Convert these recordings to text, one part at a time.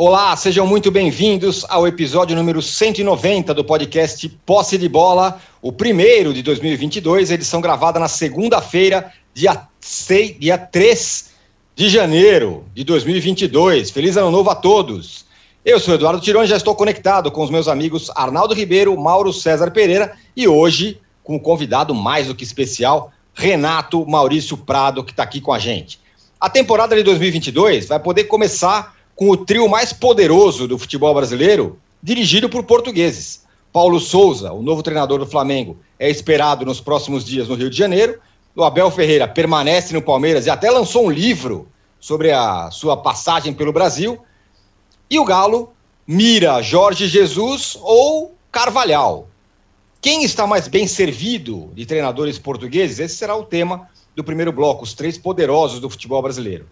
Olá, sejam muito bem-vindos ao episódio número 190 do podcast Posse de Bola, o primeiro de 2022, edição gravada na segunda-feira, dia, dia 3 de janeiro de 2022. Feliz ano novo a todos! Eu sou Eduardo Tironi, já estou conectado com os meus amigos Arnaldo Ribeiro, Mauro César Pereira e hoje com um convidado mais do que especial, Renato Maurício Prado, que está aqui com a gente. A temporada de 2022 vai poder começar com o trio mais poderoso do futebol brasileiro, dirigido por portugueses. Paulo Souza, o novo treinador do Flamengo, é esperado nos próximos dias no Rio de Janeiro. O Abel Ferreira permanece no Palmeiras e até lançou um livro sobre a sua passagem pelo Brasil. E o Galo mira Jorge Jesus ou Carvalhal. Quem está mais bem servido de treinadores portugueses? Esse será o tema do primeiro bloco, os três poderosos do futebol brasileiro.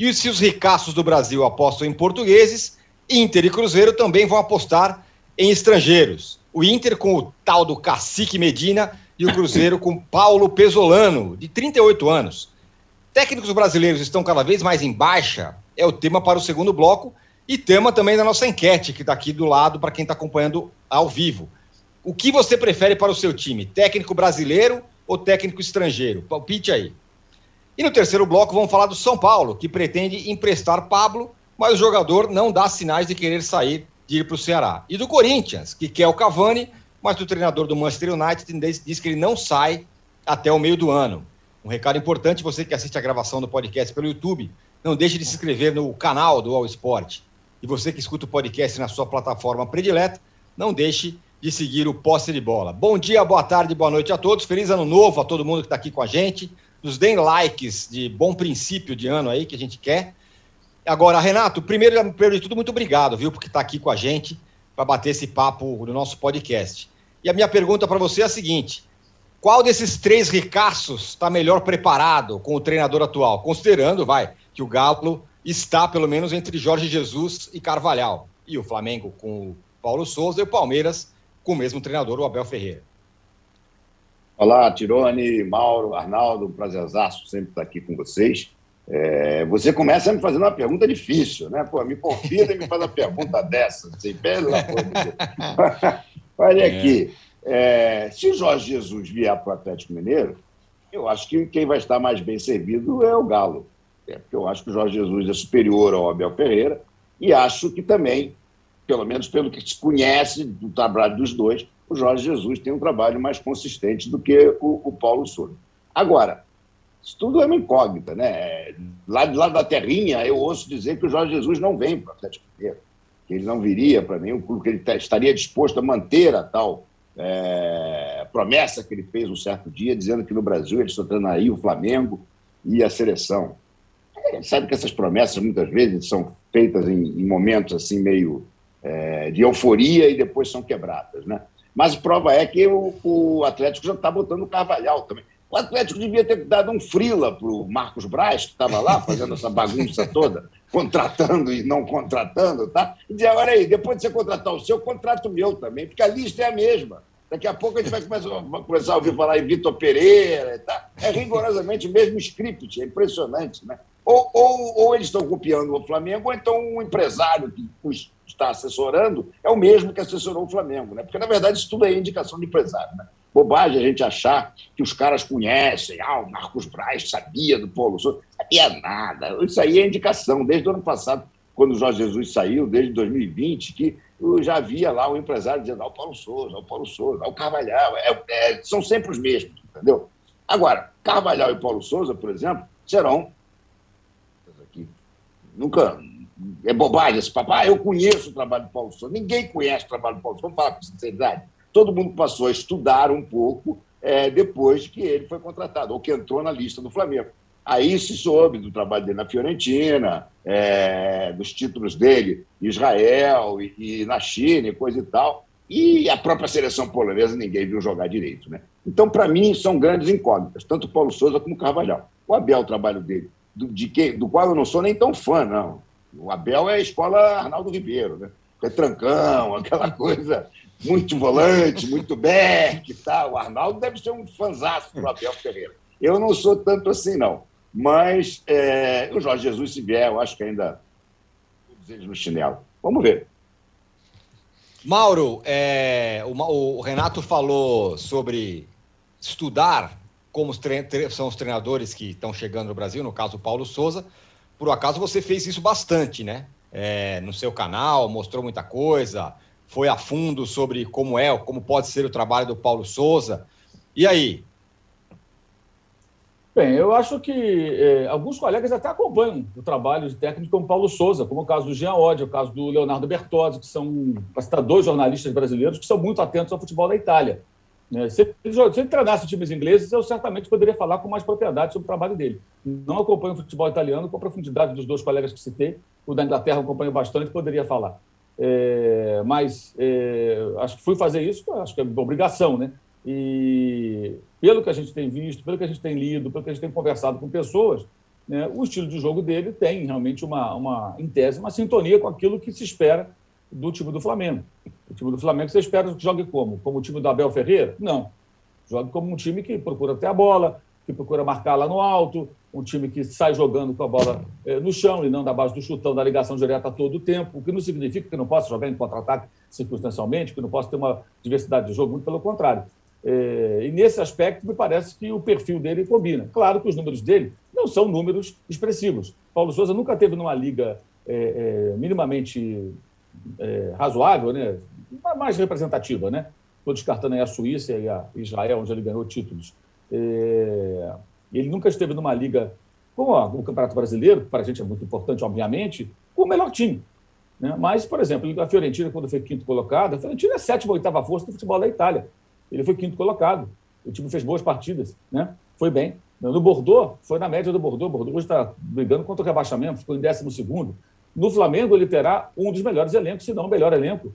E se os ricaços do Brasil apostam em portugueses, Inter e Cruzeiro também vão apostar em estrangeiros. O Inter com o tal do Cacique Medina e o Cruzeiro com Paulo Pesolano, de 38 anos. Técnicos brasileiros estão cada vez mais em baixa, é o tema para o segundo bloco e tema também da nossa enquete, que está aqui do lado para quem está acompanhando ao vivo. O que você prefere para o seu time? Técnico brasileiro ou técnico estrangeiro? Palpite aí. E no terceiro bloco vamos falar do São Paulo, que pretende emprestar Pablo, mas o jogador não dá sinais de querer sair de ir para o Ceará. E do Corinthians, que quer o Cavani, mas o treinador do Manchester United diz que ele não sai até o meio do ano. Um recado importante, você que assiste a gravação do podcast pelo YouTube, não deixe de se inscrever no canal do All Sport. E você que escuta o podcast na sua plataforma predileta, não deixe de seguir o Posse de Bola. Bom dia, boa tarde, boa noite a todos. Feliz ano novo a todo mundo que está aqui com a gente nos deem likes de bom princípio de ano aí que a gente quer. Agora, Renato, primeiro, primeiro de tudo, muito obrigado, viu, porque está aqui com a gente para bater esse papo no nosso podcast. E a minha pergunta para você é a seguinte: qual desses três ricaços está melhor preparado com o treinador atual? Considerando, vai, que o Galo está pelo menos entre Jorge Jesus e Carvalhal, e o Flamengo com o Paulo Souza e o Palmeiras com o mesmo treinador, o Abel Ferreira. Olá, Tirone, Mauro, Arnaldo, um prazerzaço sempre estar aqui com vocês. É, você começa me fazendo uma pergunta difícil, né? Pô, me convida e me faz uma pergunta dessa, assim, pelo amor de Deus. Olha aqui, é, se o Jorge Jesus vier para o Atlético Mineiro, eu acho que quem vai estar mais bem servido é o Galo. É, porque eu acho que o Jorge Jesus é superior ao Abel Ferreira e acho que também, pelo menos pelo que se conhece do trabalho dos dois, o Jorge Jesus tem um trabalho mais consistente do que o, o Paulo Souza. Agora, isso tudo é uma incógnita, né? Lá, lá da terrinha, eu ouço dizer que o Jorge Jesus não vem para o Atlético Mineiro, que ele não viria para mim, que ele estaria disposto a manter a tal é, promessa que ele fez um certo dia, dizendo que no Brasil ele só treinaria o Flamengo e a seleção. Ele sabe que essas promessas muitas vezes são feitas em, em momentos assim meio é, de euforia e depois são quebradas, né? Mas prova é que o, o Atlético já está botando o Carvalhal também. O Atlético devia ter dado um frila para o Marcos Braz, que estava lá fazendo essa bagunça toda, contratando e não contratando, tá? E dizer, olha aí, depois de você contratar o seu, contrato o meu também, porque a lista é a mesma. Daqui a pouco a gente vai começar, vai começar a ouvir falar em Vitor Pereira, tá? é rigorosamente o mesmo script, é impressionante, né? Ou, ou, ou eles estão copiando o Flamengo, ou então um empresário que está assessorando é o mesmo que assessorou o Flamengo, né? Porque, na verdade, isso tudo é indicação de empresário, né? Bobagem a gente achar que os caras conhecem, ah, o Marcos Braz sabia do Paulo Souza, sabia nada. Isso aí é indicação, desde o ano passado, quando o Jorge Jesus saiu, desde 2020, que eu já havia lá o empresário dizendo, ah, o Paulo Souza, o Paulo Souza, o Carvalhal, é, é, são sempre os mesmos, entendeu? Agora, Carvalhal e Paulo Souza, por exemplo, serão nunca, é bobagem esse papo. Ah, eu conheço o trabalho do Paulo Souza. Ninguém conhece o trabalho do Paulo Souza. Vamos falar com sinceridade. Todo mundo passou a estudar um pouco é, depois que ele foi contratado, ou que entrou na lista do Flamengo. Aí se soube do trabalho dele na Fiorentina, é, dos títulos dele em Israel e, e, na China e coisa e tal. E a própria seleção polonesa ninguém viu jogar direito. Né? Então, para mim, são grandes incógnitas, tanto Paulo Souza como Carvalhal. O Abel, o trabalho dele, do, de que, do qual eu não sou nem tão fã, não. O Abel é a escola Arnaldo Ribeiro, né? É trancão, aquela coisa muito volante, muito back e tal. O Arnaldo deve ser um fanzaço do Abel Ferreira. Eu não sou tanto assim, não. Mas é, o Jorge Jesus, se vier, eu acho que ainda eles no chinelo. Vamos ver. Mauro, é, o, o, Renato falou sobre estudar como os são os treinadores que estão chegando no Brasil, no caso o Paulo Souza. Por acaso você fez isso bastante, né? É, no seu canal, mostrou muita coisa, foi a fundo sobre como é, como pode ser o trabalho do Paulo Souza. E aí? Bem, eu acho que é, alguns colegas até acompanham o trabalho de técnico como Paulo Souza, como o caso do Jean Oddi, o caso do Leonardo Bertozzi, que são, dois jornalistas brasileiros que são muito atentos ao futebol da Itália. Né? Se, se ele treinasse times ingleses, eu certamente poderia falar com mais propriedade sobre o trabalho dele. Não acompanho o futebol italiano com a profundidade dos dois colegas que citei. O da Inglaterra acompanho bastante, poderia falar. É, mas é, acho que fui fazer isso, acho que é obrigação, né? E pelo que a gente tem visto, pelo que a gente tem lido, pelo que a gente tem conversado com pessoas, né, o estilo de jogo dele tem realmente uma, uma, em tese, uma sintonia com aquilo que se espera do time do Flamengo. O time do Flamengo você espera que jogue como? Como o time do Abel Ferreira? Não. Jogue como um time que procura ter a bola, que procura marcar lá no alto, um time que sai jogando com a bola eh, no chão e não da base do chutão, da ligação direta todo o tempo, o que não significa que não possa jogar em contra-ataque circunstancialmente, que não possa ter uma diversidade de jogo, muito pelo contrário. É, e nesse aspecto, me parece que o perfil dele combina. Claro que os números dele não são números expressivos. Paulo Souza nunca teve numa liga é, minimamente é, razoável, né? mais representativa. Né? Estou descartando aí a Suíça e a Israel, onde ele ganhou títulos. É, ele nunca esteve numa liga como o Campeonato Brasileiro, que para a gente é muito importante, obviamente, com o melhor time. Né? Mas, por exemplo, a Fiorentina, quando foi quinto colocado, a Fiorentina é a sétima ou oitava força do futebol da Itália. Ele foi quinto colocado. O time fez boas partidas, né? Foi bem. No Bordeaux, foi na média do Bordeaux. O Bordeaux está brigando contra o rebaixamento, ficou em décimo segundo. No Flamengo, ele terá um dos melhores elencos, se não o melhor elenco.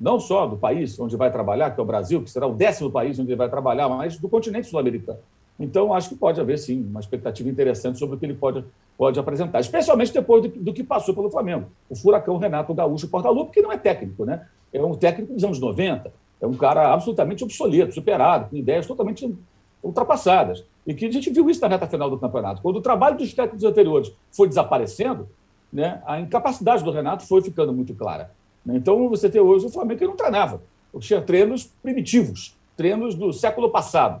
Não só do país onde vai trabalhar, que é o Brasil, que será o décimo país onde ele vai trabalhar, mas do continente sul-americano. Então, acho que pode haver, sim, uma expectativa interessante sobre o que ele pode, pode apresentar, especialmente depois do, do que passou pelo Flamengo. O furacão Renato Gaúcho Portaluppi, que não é técnico, né? É um técnico dos anos 90, é um cara absolutamente obsoleto, superado, com ideias totalmente ultrapassadas. E que a gente viu isso na reta final do campeonato. Quando o trabalho dos técnicos anteriores foi desaparecendo, né, a incapacidade do Renato foi ficando muito clara. Então, você tem hoje o Flamengo que não treinava. Tinha treinos primitivos, treinos do século passado.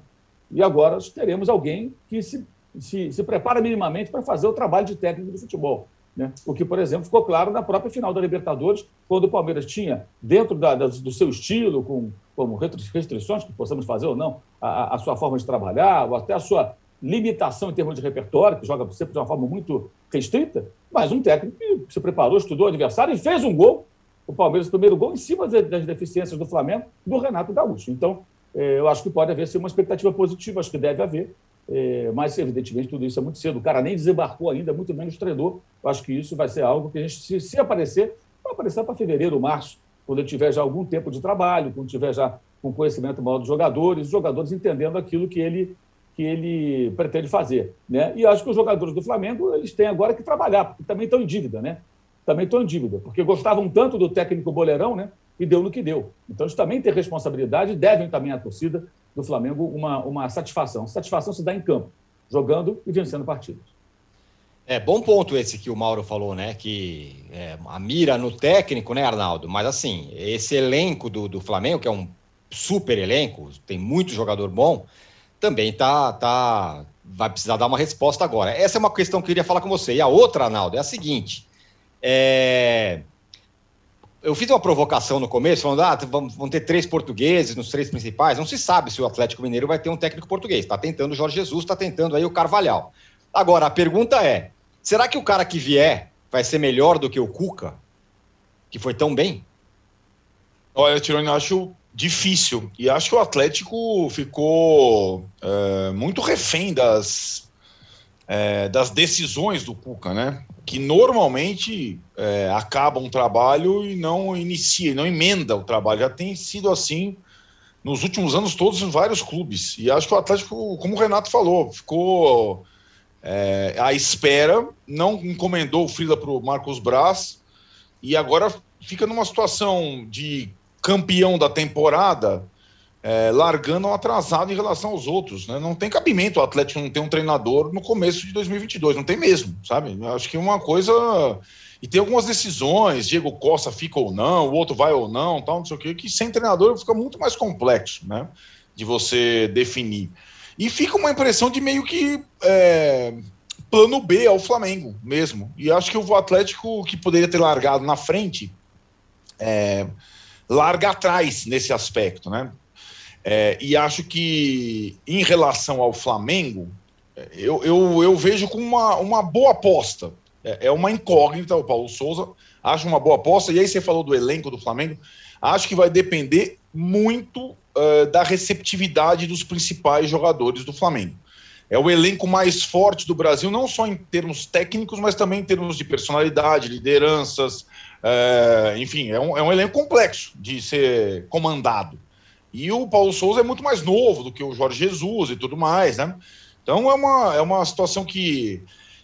E agora teremos alguém que se, se, se prepara minimamente para fazer o trabalho de técnico do futebol. Né? O que, por exemplo, ficou claro na própria final da Libertadores, quando o Palmeiras tinha, dentro da, da, do seu estilo, com como restrições que possamos fazer ou não, a, a, sua forma de trabalhar, ou até a sua limitação em termos de repertório, que joga sempre de uma forma muito restrita, mas um técnico que se preparou, estudou o adversário e fez um gol, o Palmeiras, o primeiro gol, em cima das deficiências do Flamengo, do Renato Gaúcho. Então, eh, eu acho que pode haver sim, uma expectativa positiva, acho que deve haver, é, mas, evidentemente, tudo isso é muito cedo. O cara nem desembarcou ainda, muito menos treinou. Eu acho que isso vai ser algo que a gente, se, se aparecer, vai aparecer para fevereiro, março, quando ele tiver já algum tempo de trabalho, quando tiver já com conhecimento maior dos jogadores, os jogadores entendendo aquilo que ele, que ele pretende fazer. Né? E acho que os jogadores do Flamengo eles têm agora que trabalhar, porque também estão em dívida, né? Também estão em dívida, porque gostavam tanto do técnico boleirão, né? E deu no que deu. Então, eles também têm responsabilidade devem também à torcida do Flamengo uma, uma satisfação. Satisfação se dá em campo, jogando e vencendo partidas. É bom ponto esse que o Mauro falou, né? Que é, a mira no técnico, né, Arnaldo? Mas assim, esse elenco do, do Flamengo, que é um super elenco, tem muito jogador bom, também tá, tá, vai precisar dar uma resposta agora. Essa é uma questão que eu queria falar com você. E a outra, Arnaldo, é a seguinte: é, eu fiz uma provocação no começo, falando, ah, vão ter três portugueses nos três principais. Não se sabe se o Atlético Mineiro vai ter um técnico português. Está tentando o Jorge Jesus, está tentando aí o Carvalhal. Agora, a pergunta é, será que o cara que vier vai ser melhor do que o Cuca, que foi tão bem? Olha, Tironi, eu acho difícil. E acho que o Atlético ficou é, muito refém das, é, das decisões do Cuca, né? que normalmente é, acaba um trabalho e não inicia, não emenda o trabalho. Já tem sido assim nos últimos anos todos em vários clubes. E acho que o Atlético, como o Renato falou, ficou é, à espera, não encomendou o Frida para o Marcos Braz e agora fica numa situação de campeão da temporada é, largando atrasado em relação aos outros. Né? Não tem cabimento o Atlético não ter um treinador no começo de 2022, não tem mesmo, sabe? Acho que uma coisa E tem algumas decisões, Diego Costa fica ou não, o outro vai ou não, tal, não sei o quê, que sem treinador fica muito mais complexo, né? De você definir. E fica uma impressão de meio que é, plano B ao Flamengo mesmo. E acho que o Atlético, que poderia ter largado na frente, é, larga atrás nesse aspecto, né? É, e acho que em relação ao Flamengo, eu, eu, eu vejo como uma, uma boa aposta. É, é uma incógnita o Paulo Souza. Acho uma boa aposta. E aí você falou do elenco do Flamengo. Acho que vai depender muito uh, da receptividade dos principais jogadores do Flamengo. É o elenco mais forte do Brasil, não só em termos técnicos, mas também em termos de personalidade, lideranças. Uh, enfim, é um, é um elenco complexo de ser comandado. E o Paulo Souza é muito mais novo do que o Jorge Jesus e tudo mais, né? Então é uma, é uma situação que,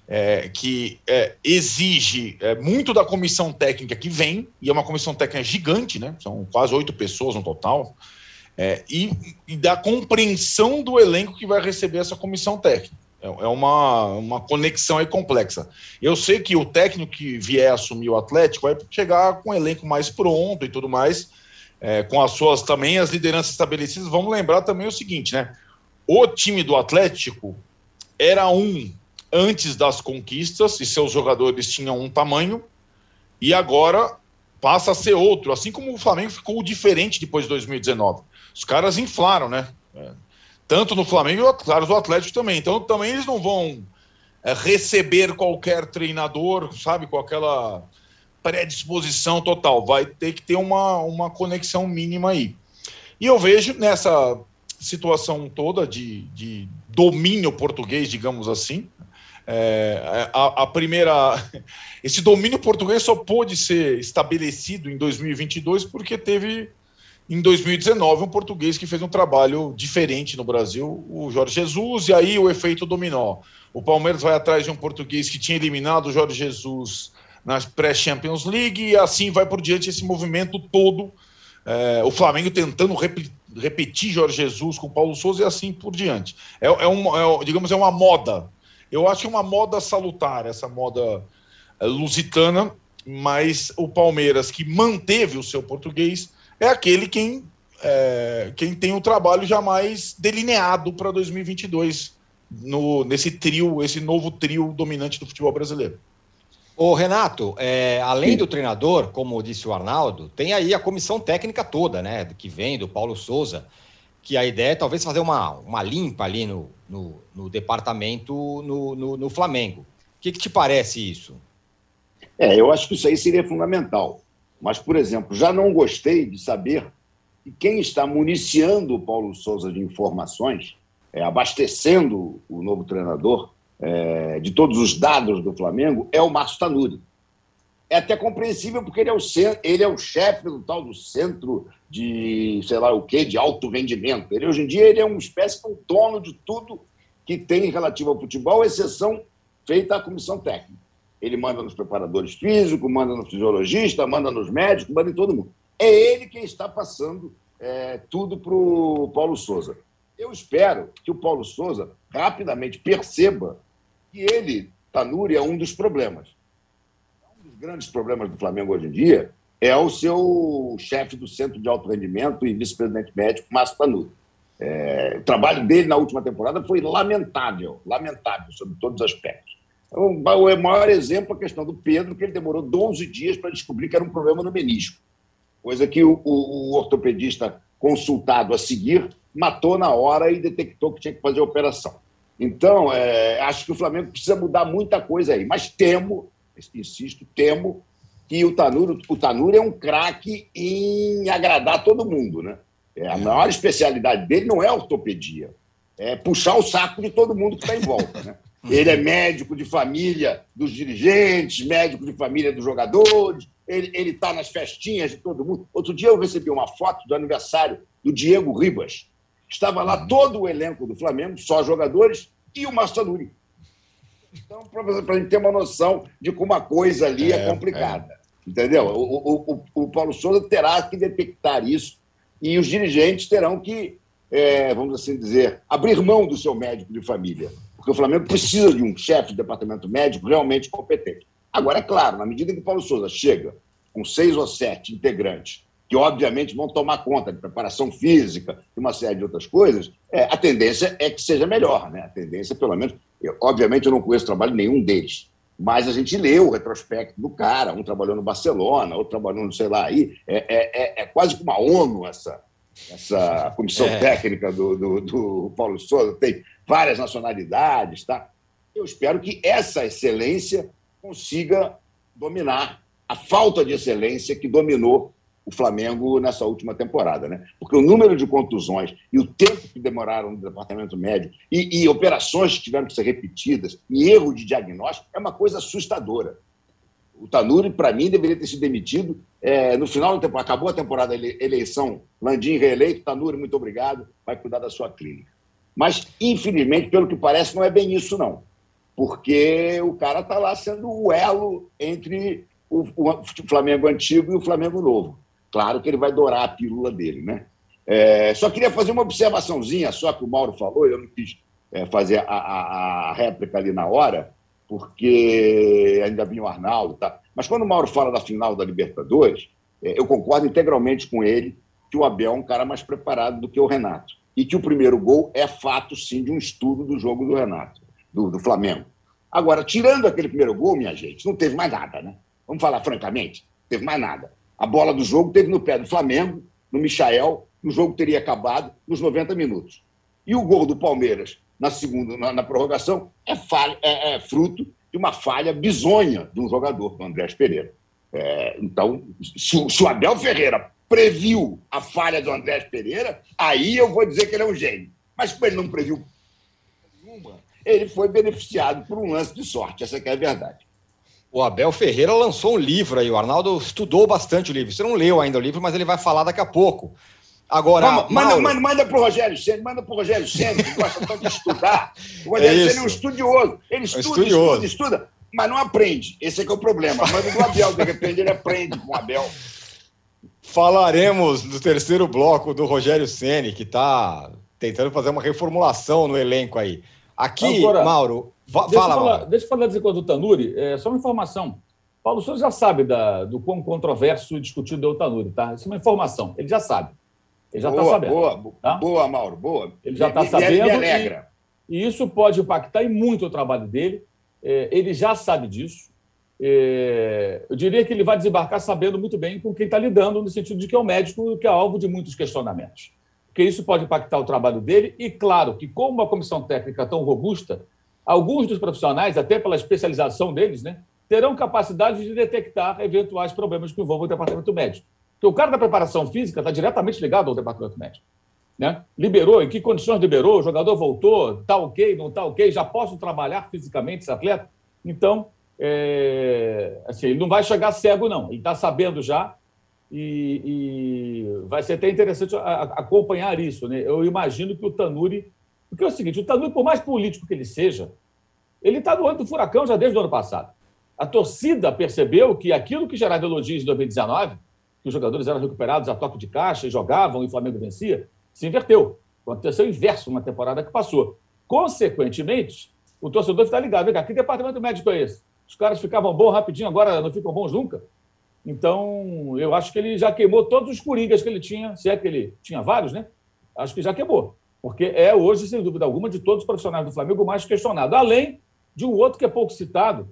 é, que é, exige é, muito da comissão técnica que vem, e é uma comissão técnica gigante, né? São quase oito pessoas no total, é, e, e, da compreensão do elenco que vai receber essa comissão técnica. É, é uma, uma conexão aí complexa. Eu sei que o técnico que vier assumir o Atlético vai chegar com o elenco mais pronto e tudo mais, é, com as suas também as lideranças estabelecidas. Vamos lembrar também o seguinte, né? O time do Atlético era um antes das conquistas e seus jogadores tinham um tamanho e agora passa a ser outro, assim como o Flamengo ficou diferente depois de 2019. Os caras inflaram, né? É, tanto no Flamengo claro, do Atlético também. Então também eles não vão é, receber qualquer treinador, sabe, com aquela predisposição total. Vai ter que ter uma, uma conexão mínima aí. E eu vejo nessa situação toda de, de domínio português, digamos assim. É, a, a, primeira. Esse domínio português só pôde ser estabelecido em 2022 porque teve em 2019 um português que fez um trabalho diferente no Brasil, o Jorge Jesus, e aí o efeito dominó. O Palmeiras vai atrás de um português que tinha eliminado o Jorge Jesus na pré-Champions League, e assim vai por diante esse movimento todo. É, o Flamengo tentando repetir repetir Jorge Jesus com Paulo Souza e assim por diante. É, é, um, é, digamos, é uma moda. Eu acho que é uma moda salutar, essa moda é, lusitana, mas o Palmeiras, que manteve o seu português, é aquele quem, é, quem tem o trabalho jamais delineado para 2022, no, nesse trio, esse novo trio dominante do futebol brasileiro. Ô, Renato, é, além do treinador, como disse o Arnaldo, tem aí a comissão técnica toda, né? Que vem do Paulo Souza, que a ideia é talvez fazer uma, uma limpa ali no, no, no departamento no, no, no, Flamengo. O que, que te parece isso? É, eu acho que isso aí seria fundamental. Mas, por exemplo, já não gostei de saber que quem está municiando o Paulo Souza de informações, é, abastecendo o novo treinador, é, de todos os dados do Flamengo é o Márcio Tanuri. É até compreensível porque ele é o, ele é o chefe do tal do centro de, sei lá o quê, de alto rendimento. Ele, hoje em dia, ele é uma espécie de um dono de tudo que tem relativo ao futebol, exceção feita à comissão técnica. Ele manda nos preparadores físicos, manda no fisiologista, manda nos médicos, manda em todo mundo. É ele quem está passando é, tudo para o Paulo Souza. Eu espero que o Paulo Souza rapidamente perceba que ele, Tanuri, é um dos problemas. Um dos grandes problemas do Flamengo hoje em dia é o seu chefe do Centro de Alto Rendimento e vice-presidente médico, Márcio Tanuri. É, o trabalho dele na última temporada foi lamentável, lamentável, sobre todos os aspectos. O maior exemplo é a questão do Pedro, que ele demorou 12 dias para descobrir que era um problema no menisco, coisa que o, o, o ortopedista consultado a seguir matou na hora e detectou que tinha que fazer a operação. Então, é, acho que o Flamengo precisa mudar muita coisa aí. Mas temo, insisto, temo que o Tanuro, o Tanuro é um craque em agradar todo mundo, né? É, a maior especialidade dele não é ortopedia, é puxar o saco de todo mundo que está em volta, né? Ele é médico de família dos dirigentes, médico de família dos jogadores, ele está nas festinhas de todo mundo. Outro dia eu recebi uma foto do aniversário do Diego Ribas. Estava lá todo o elenco do Flamengo, só jogadores, e o Massanuri. Então, para a gente ter uma noção de como a coisa ali é, é complicada. É. Entendeu? O, o, o, Paulo Souza terá que detectar isso e os dirigentes terão que, é, vamos assim dizer, abrir mão do seu médico de família. Porque o Flamengo precisa de um chefe de departamento médico realmente competente. Agora, é claro, na medida que o Paulo Souza chega com seis ou sete integrantes, que obviamente vão tomar conta de preparação física e uma série de outras coisas, é, a tendência é que seja melhor. Né? A tendência, pelo menos, eu, obviamente eu não conheço trabalho nenhum deles, mas a gente leu o retrospecto do cara, um trabalhou no Barcelona, outro trabalhou no sei lá aí, é, é, é, é quase que uma ONU essa, essa comissão é. técnica do, do, do Paulo Souza, tem várias nacionalidades, tá? Eu espero que essa excelência consiga dominar a falta de excelência que dominou o Flamengo nessa última temporada, né? Porque o número de contusões e o tempo que demoraram no departamento médico e, e operações que tiveram que ser repetidas e erro de diagnóstico é uma coisa assustadora. O Tanuri, para mim, deveria ter sido demitido é, no final. Acabou a temporada, eleição, Landim reeleito, Tanuri, muito obrigado, vai cuidar da sua clínica. Mas, infelizmente, pelo que parece, não é bem isso, não. Porque o cara está lá sendo o elo entre o, o Flamengo antigo e o Flamengo novo. Claro que ele vai dourar a pílula dele, né? É, só queria fazer uma observaçãozinha, só que o Mauro falou, eu não quis é, fazer a, a, a, réplica ali na hora, porque ainda vinha o Arnaldo, tá? Mas quando o Mauro fala da final da Libertadores, é, eu concordo integralmente com ele que o Abel é um cara mais preparado do que o Renato e que o primeiro gol é fato, sim, de um estudo do jogo do Renato, do, do Flamengo. Agora, tirando aquele primeiro gol, minha gente, não teve mais nada, né? Vamos falar francamente, não teve mais nada. A bola do jogo teve no pé do Flamengo, no Michael, o jogo teria acabado nos 90 minutos. E o gol do Palmeiras na segunda, na, na prorrogação, é, falha, é, é, fruto de uma falha bizonha de um jogador, do Andrés Pereira. É, então, se, se o Abel Ferreira previu a falha do Andrés Pereira, aí eu vou dizer que ele é um gênio. Mas como ele não previu nenhuma, ele foi beneficiado por um lance de sorte. Essa é a verdade. O Abel Ferreira lançou um livro aí, o Arnaldo estudou bastante o livro. Você não leu ainda o livro, mas ele vai falar daqui a pouco. Agora. Manda, Mauro... manda, manda para o Rogério Senna, manda para o Rogério Senna, que gosta tanto de estudar. O Rogério é Senna é um estudioso. Ele estuda, é estudioso. estuda, estuda, mas não aprende. Esse é que é o problema. Mas o Abel, de repente, ele aprende com o Abel. Falaremos do terceiro bloco do Rogério Ceni, que está tentando fazer uma reformulação no elenco aí. Aqui, Agora, Mauro, deixa fala, falar, Mauro. Deixa eu falar do Tanuri, é só uma informação. Paulo Souza já sabe da, do quão controverso e discutido é o Tanuri, tá? Isso é uma informação, ele já sabe. Ele já está sabendo. Boa, tá? boa, Mauro, boa. Ele já está sabendo. Me alegra. E, e, isso pode impactar em muito o trabalho dele. É, ele já sabe disso. É, eu diria que ele vai desembarcar sabendo muito bem com quem está lidando, no sentido de que é o médico que é alvo de muitos questionamentos. Porque isso pode impactar o trabalho dele, e claro que, como uma comissão técnica tão robusta, alguns dos profissionais, até pela especialização deles, né, terão capacidade de detectar eventuais problemas que envolvam o departamento médico. Porque o cara da preparação física está diretamente ligado ao departamento médico. Né? Liberou, em que condições liberou, o jogador voltou, está ok, não está ok, já posso trabalhar fisicamente esse atleta? Então, é, assim, ele não vai chegar cego, não. Ele está sabendo já e, e, vai ser até interessante acompanhar isso. Né? Eu imagino que o Tanuri. Porque é o seguinte: o Tanuri, por mais político que ele seja, ele está no olho do furacão já desde o ano passado. A torcida percebeu que aquilo que gerava elogios em 2019, que os jogadores eram recuperados a toque de caixa e jogavam e o Flamengo vencia, se inverteu. Aconteceu o inverso na temporada que passou. Consequentemente, o torcedor está ligado. Vem cá, que departamento médico é esse? Os caras ficavam bons rapidinho, agora não ficam bons nunca. Então, eu acho que ele já queimou todos os coringas que ele tinha, se é que ele tinha vários, né? Acho que já queimou. Porque é hoje, sem dúvida alguma, de todos os profissionais do Flamengo, mais questionado. Além de um outro que é pouco citado,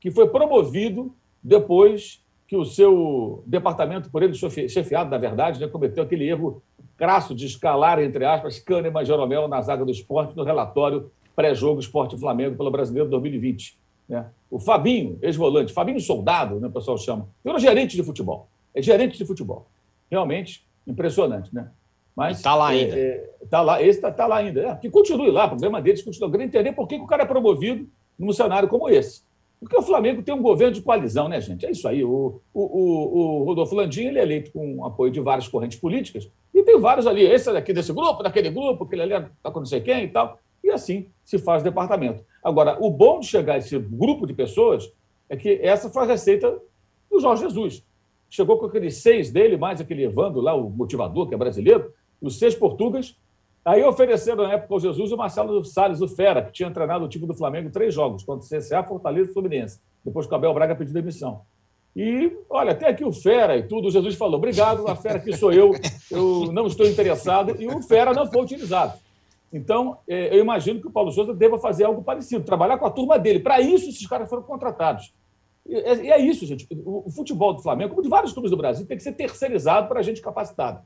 que foi promovido depois que o seu departamento, por ele chefiado, na verdade, né, cometeu aquele erro crasso de escalar, entre aspas, Kahneman e Jeromel na zaga do esporte no relatório pré-jogo Esporte Flamengo pelo Brasileiro 2020. Né? O Fabinho, ex-volante, Fabinho Soldado, né, o pessoal chama, era gerente de futebol. É gerente de futebol. Realmente impressionante, né? Mas está lá ainda. É, é, tá lá, esse está tá lá ainda. É, que continue lá, o problema deles continua. Eu queria entender por que, que o cara é promovido num cenário como esse. Porque o Flamengo tem um governo de coalizão, né, gente? É isso aí. O, o, o, Rodolfo Landim ele é eleito com apoio de várias correntes políticas, e tem vários ali, esse daqui desse grupo, daquele grupo, aquele ali está com não sei quem e tal. E assim se faz o departamento. Agora, o bom de chegar a esse grupo de pessoas é que essa foi a receita do Jorge Jesus. Chegou com aqueles seis dele, mais aquele Evandro lá, o motivador, que é brasileiro, os seis portugas. Aí ofereceram na época ao Jesus o Marcelo Salles, o Fera, que tinha treinado o time do Flamengo três jogos, contra o CSA, Fortaleza e Fluminense. depois que o Abel Braga pediu demissão. E, olha, até aqui o Fera e tudo, o Jesus falou: obrigado, a Fera aqui sou eu, eu não estou interessado, e o Fera não foi utilizado. Então, é, eu imagino que o Paulo Souza deva fazer algo parecido, trabalhar com a turma dele. Para isso, esses caras foram contratados. E é isso, gente. O futebol do Flamengo, como de vários clubes do Brasil, tem que ser terceirizado para gente capacitada.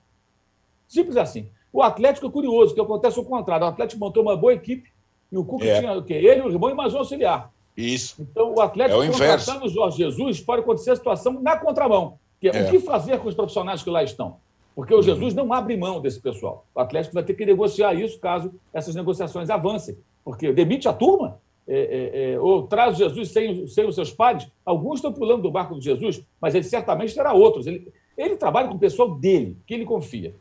Simples assim. O Atlético é curioso, que acontece o contrário. O Atlético montou uma boa equipe e o Cuca é. tinha o quê? Ele, o irmão e mais um auxiliar. Isso. Então, o Atlético, é o contratando o Jorge Jesus, pode acontecer a situação na contramão. Que é, é. O que fazer com os profissionais que lá estão? Porque o Jesus não abre mão desse pessoal. O Atlético vai ter que negociar isso caso essas negociações avancem. Porque demite a turma, é, é, é, ou traz o Jesus sem, sem os seus pares. Alguns estão pulando do barco do Jesus, mas ele certamente terá outros. Ele, ele trabalha com o pessoal dele, que ele confia.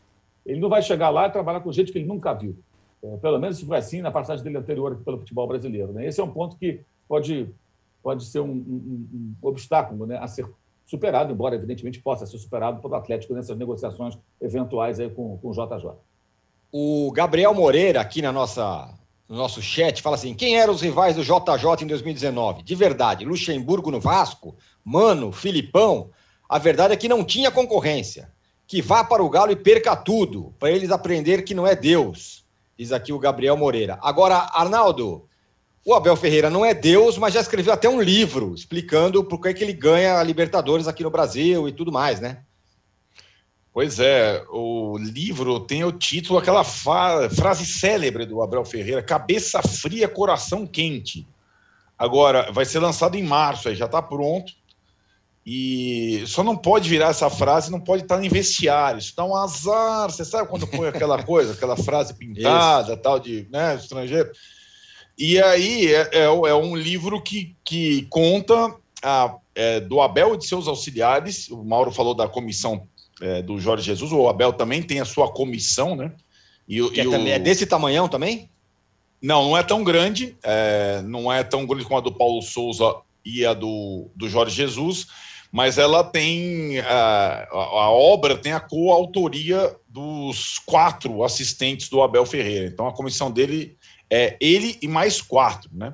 Ele não vai chegar lá e trabalhar com gente que ele nunca viu. É, pelo menos se foi assim na passagem dele anterior aqui pelo futebol brasileiro. Né? Esse é um ponto que pode, pode ser um, um, um obstáculo né, a ser superado, embora evidentemente possa ser superado pelo Atlético nessas negociações eventuais aí com, com o JJ. O Gabriel Moreira, aqui na nossa, no nosso chat, fala assim: quem eram os rivais do JJ em 2019? De verdade, Luxemburgo no Vasco, Mano, Filipão. A verdade é que não tinha concorrência. Que vá para o Galo e perca tudo, para eles aprender que não é Deus, diz aqui o Gabriel Moreira. Agora, Arnaldo, o Abel Ferreira não é Deus, mas já escreveu até um livro explicando por que, que ele ganha a Libertadores aqui no Brasil e tudo mais, né? Pois é, o livro tem o título, aquela frase célebre do Abel Ferreira: cabeça fria, coração quente. Agora, vai ser lançado em março, aí já está pronto. E só não pode virar essa frase, não pode estar em vestiário. Isso dá um azar. Você sabe quando põe aquela coisa, aquela frase pintada, Isso. tal, de né, estrangeiro? E aí é, é, é um livro que, que conta a, é, do Abel e de seus auxiliares. O Mauro falou da comissão é, do Jorge Jesus, o Abel também tem a sua comissão, né? E, e é, o... é desse tamanhão também? Não, não é tão grande, é, não é tão grande como a do Paulo Souza e a do, do Jorge Jesus, mas ela tem a, a, obra tem a coautoria dos quatro assistentes do Abel Ferreira. Então a comissão dele é ele e mais quatro, né?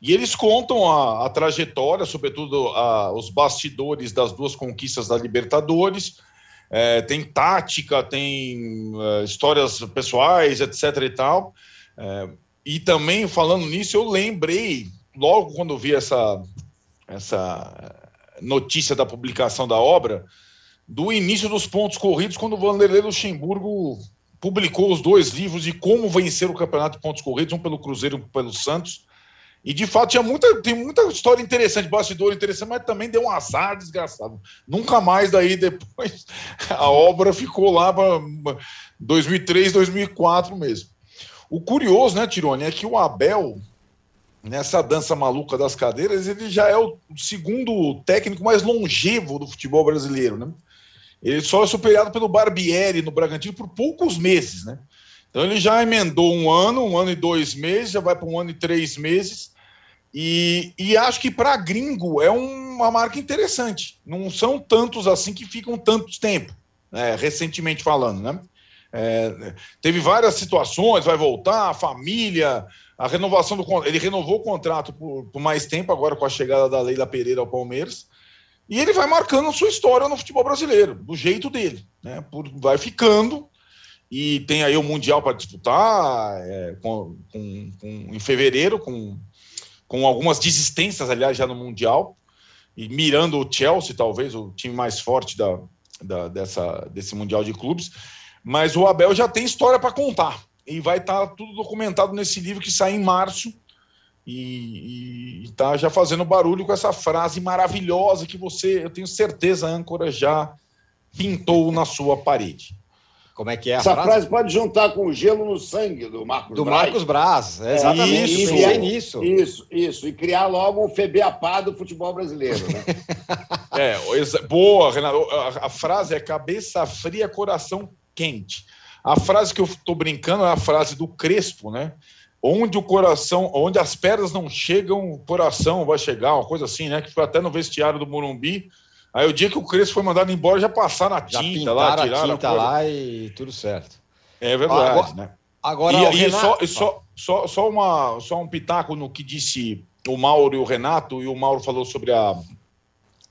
E eles contam a, a trajetória, sobretudo a, os bastidores das duas conquistas da Libertadores. É, tem tática, tem é, histórias pessoais, etc. e tal. É, e também, falando nisso, eu lembrei, logo quando vi essa, essa notícia da publicação da obra, do início dos pontos corridos, quando o Vanderlei Luxemburgo publicou os dois livros de como vencer o campeonato de pontos corridos, um pelo Cruzeiro e um pelo Santos. E de fato tinha muita, tem muita história interessante, bastidor interessante, mas também deu um azar desgraçado. Nunca mais daí depois a obra ficou lá para 2003, 2004 mesmo. O curioso, né, Tirone, é que o Abel, nessa dança maluca das cadeiras, ele já é o segundo técnico mais longevo do futebol brasileiro, né? Ele só é superado pelo Barbieri no Bragantino por poucos meses, né? Então ele já emendou um ano, um ano e dois meses, já vai para um ano e três meses. E, e acho que para gringo é uma marca interessante. Não são tantos assim que ficam tanto tempo, né? recentemente falando, né? É, teve várias situações, vai voltar, família, a renovação do ele renovou o contrato por, por mais tempo agora com a chegada da Leila Pereira ao Palmeiras. E ele vai marcando sua história no futebol brasileiro, do jeito dele. Né? Por, vai ficando, e tem aí o Mundial para disputar é, com, com, com, em fevereiro, com, com algumas desistências, aliás, já no Mundial, e mirando o Chelsea, talvez, o time mais forte da, da dessa, desse Mundial de Clubes. Mas o Abel já tem história para contar. E vai estar tá tudo documentado nesse livro que sai em março e está já fazendo barulho com essa frase maravilhosa que você, eu tenho certeza, âncora, já pintou na sua parede. Como é que é a Essa frase? frase pode juntar com o gelo no sangue do Marcos Do Braz. Marcos Braz, é, exatamente. Isso, isso, nisso. Isso, isso. E criar logo o FEBEAPA do futebol brasileiro, né? é, boa, Renato. A, a frase é cabeça fria, coração quente. A frase que eu estou brincando é a frase do Crespo, né? onde o coração, onde as pernas não chegam, o coração vai chegar, uma coisa assim, né? Que foi até no vestiário do Morumbi. Aí o dia que o Crespo foi mandado embora, já passaram a já tinta lá, tiraram a tinta a lá e tudo certo. É verdade, agora, né? Agora, e, e só, só, só, só, uma, só um pitaco no que disse o Mauro e o Renato, e o Mauro falou sobre a,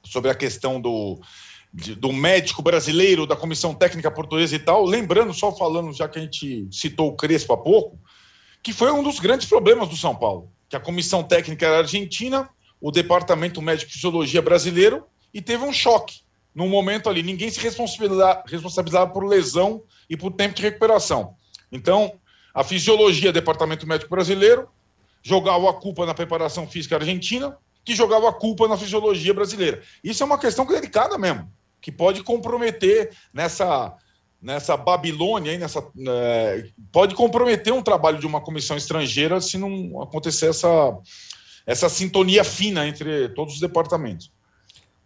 sobre a questão do, de, do médico brasileiro, da comissão técnica portuguesa e tal. Lembrando, só falando, já que a gente citou o Crespo há pouco, que foi um dos grandes problemas do São Paulo, que a comissão técnica era argentina, o departamento médico de fisiologia brasileiro, e teve um choque. Num momento ali, ninguém se responsabilizava, responsabilizava por lesão e por tempo de recuperação. Então, a fisiologia, departamento médico brasileiro, jogava a culpa na preparação física argentina, que jogava a culpa na fisiologia brasileira. Isso é uma questão delicada mesmo, que pode comprometer nessa nessa Babilônia, nessa, é, pode comprometer um trabalho de uma comissão estrangeira se não acontecer essa, essa sintonia fina entre todos os departamentos.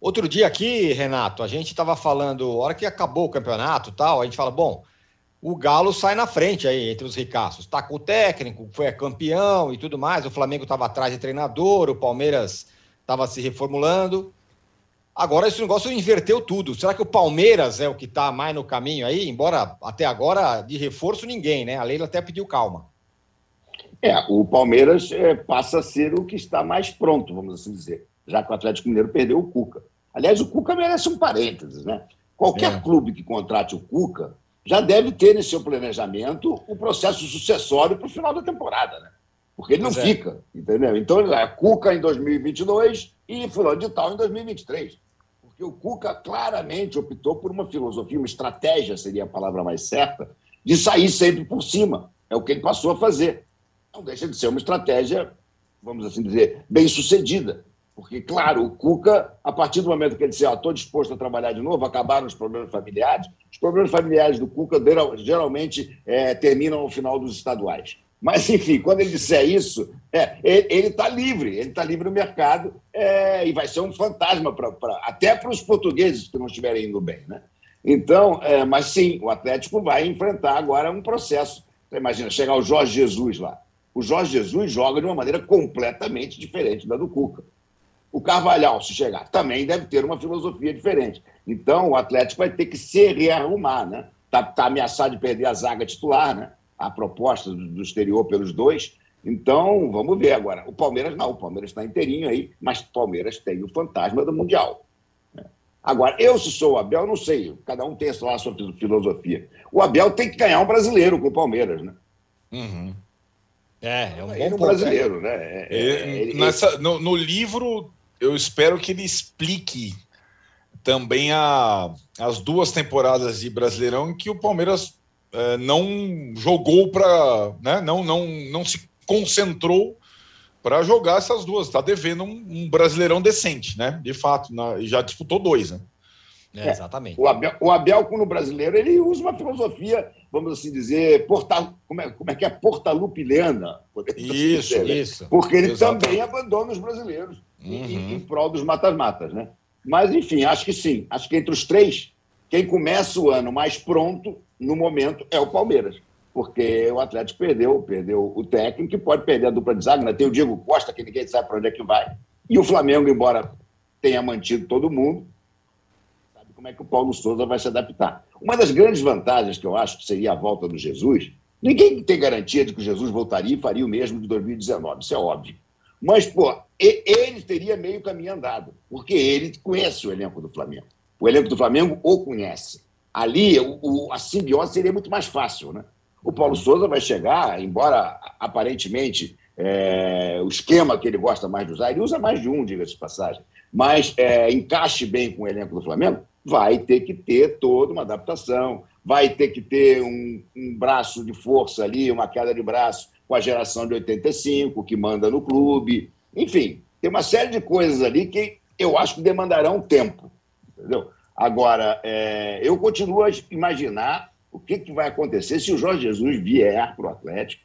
Outro dia aqui, Renato, a gente estava falando, hora que acabou o campeonato tal, a gente fala, bom, o Galo sai na frente aí entre os ricaços. Está com o técnico, foi campeão e tudo mais. O Flamengo estava atrás de treinador, o Palmeiras estava se reformulando. Agora esse negócio inverteu tudo. Será que o Palmeiras é o que está mais no caminho aí? Embora até agora de reforço ninguém, né? A Leila até pediu calma. É, o Palmeiras é, passa a ser o que está mais pronto, vamos assim dizer, já que o Atlético Mineiro perdeu o Cuca. Aliás, o Cuca merece um parênteses, né? Qualquer é. clube que contrate o Cuca já deve ter no seu planejamento o processo sucessório para o final da temporada, né? Porque ele não é. fica, entendeu? Então, é Cuca em 2022 e fulano de tal em 2023. Porque o Cuca claramente optou por uma filosofia, uma estratégia, seria a palavra mais certa, de sair sempre por cima. É o que ele passou a fazer. Não deixa de ser uma estratégia, vamos assim dizer, bem sucedida. Porque, claro, o Cuca, a partir do momento que ele disse, estou disposto a trabalhar de novo, acabaram os problemas familiares. Os problemas familiares do Cuca geralmente é, terminam ao final dos estaduais. Mas, enfim, quando ele disser isso, é, ele está livre, ele está livre no mercado é, e vai ser um fantasma pra, pra até para os portugueses que não estiverem indo bem. Né? Então, é, mas sim, o Atlético vai enfrentar agora um processo. Você imagina, chegar o Jorge Jesus lá. O Jorge Jesus joga de uma maneira completamente diferente da do Cuca. O Carvalhal, se chegar, também deve ter uma filosofia diferente. Então, o Atlético vai ter que se rearrumar, né? Está tá ameaçado de perder a zaga titular, né? A proposta do exterior pelos dois. Então, vamos ver agora. O Palmeiras não, o Palmeiras está inteirinho aí, mas o Palmeiras tem o fantasma do Mundial. Né? Agora, eu, se sou o Abel, não sei, cada um tem lá a sua filosofia. O Abel tem que ganhar um brasileiro com o Palmeiras, né? Uhum. É, é um bom brasileiro, né? É, ele, nessa, no, no, livro eu espero que ele explique também a, as duas temporadas de Brasileirão em que o Palmeiras é, não jogou para. Né, não, não, não se concentrou para jogar essas duas. Está devendo um, um, Brasileirão decente, né? De fato, na, já disputou dois, né? É, exatamente. O Abel, o Abel, no brasileiro, ele usa uma filosofia, vamos assim dizer, porta, como, é, como é que é? Portalupilena. Isso, dizer, né? isso. Porque ele exatamente. também abandona os brasileiros uhum. em, em prol dos matas-matas, né? Mas, enfim, acho que sim. Acho que entre os três, quem começa o ano mais pronto, no momento, é o Palmeiras. Porque o Atlético perdeu, perdeu o técnico, que pode perder a dupla de zaga. Né? Tem o Diego Costa, que ninguém sabe para onde é que vai. E o Flamengo, embora tenha mantido todo mundo, sabe como é que o Paulo Souza vai se adaptar. Uma das grandes vantagens que eu acho que seria a volta do Jesus, ninguém tem garantia de que o Jesus voltaria e faria o mesmo de 2019, isso é óbvio. Mas, pô, ele teria meio caminho andado, porque ele conhece o elenco do Flamengo. O elenco do Flamengo o conhece. Ali, o, o, a simbiose seria muito mais fácil, né? O Paulo Souza vai chegar, embora aparentemente é, o esquema que ele gosta mais de usar, ele usa mais de um, diga-se de passagem, mas é, encaixe bem com o elenco do Flamengo, vai ter que ter toda uma adaptação, vai ter que ter um, um braço de força ali, uma queda de braço com a geração de 85, que manda no clube. Enfim, tem uma série de coisas ali que eu acho que demandarão tempo. Entendeu? Agora, é, eu continuo a imaginar o que, que vai acontecer se o Jorge Jesus vier para o Atlético.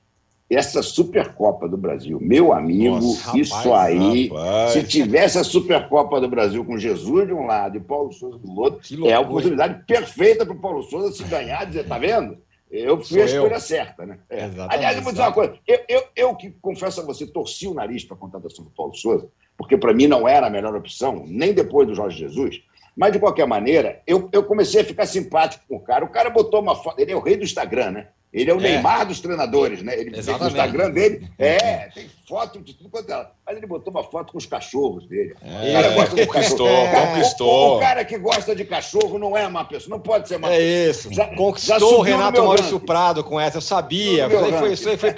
Essa Supercopa do Brasil, meu amigo, Nossa, isso rapaz, aí, rapaz. se tivesse a Supercopa do Brasil com Jesus de um lado e Paulo Souza do outro, é a oportunidade perfeita para o Paulo Souza se ganhar, dizer, tá vendo? Eu fiz a escolha eu. certa, né? É. Aliás, eu vou dizer uma coisa. Eu, eu, eu, que confesso a você, torci o nariz para a contratação do Paulo Souza, porque para mim não era a melhor opção, nem depois do Jorge Jesus. Mas, de qualquer maneira, eu, eu comecei a ficar simpático com o cara. O cara botou uma foto. Ele é o rei do Instagram, né? Ele é o é. Neymar dos treinadores, né? Ele no Instagram dele. É, tem foto de tudo quanto é. Mas ele botou uma foto com os cachorros dele. É, o cara gosta conquistou, cachorro. conquistou. O, o, cara que gosta de cachorro não é uma pessoa, não pode ser é pessoa. É isso. Já, conquistou já o Renato Maurício Prado com essa, eu sabia. Foi, isso aí foi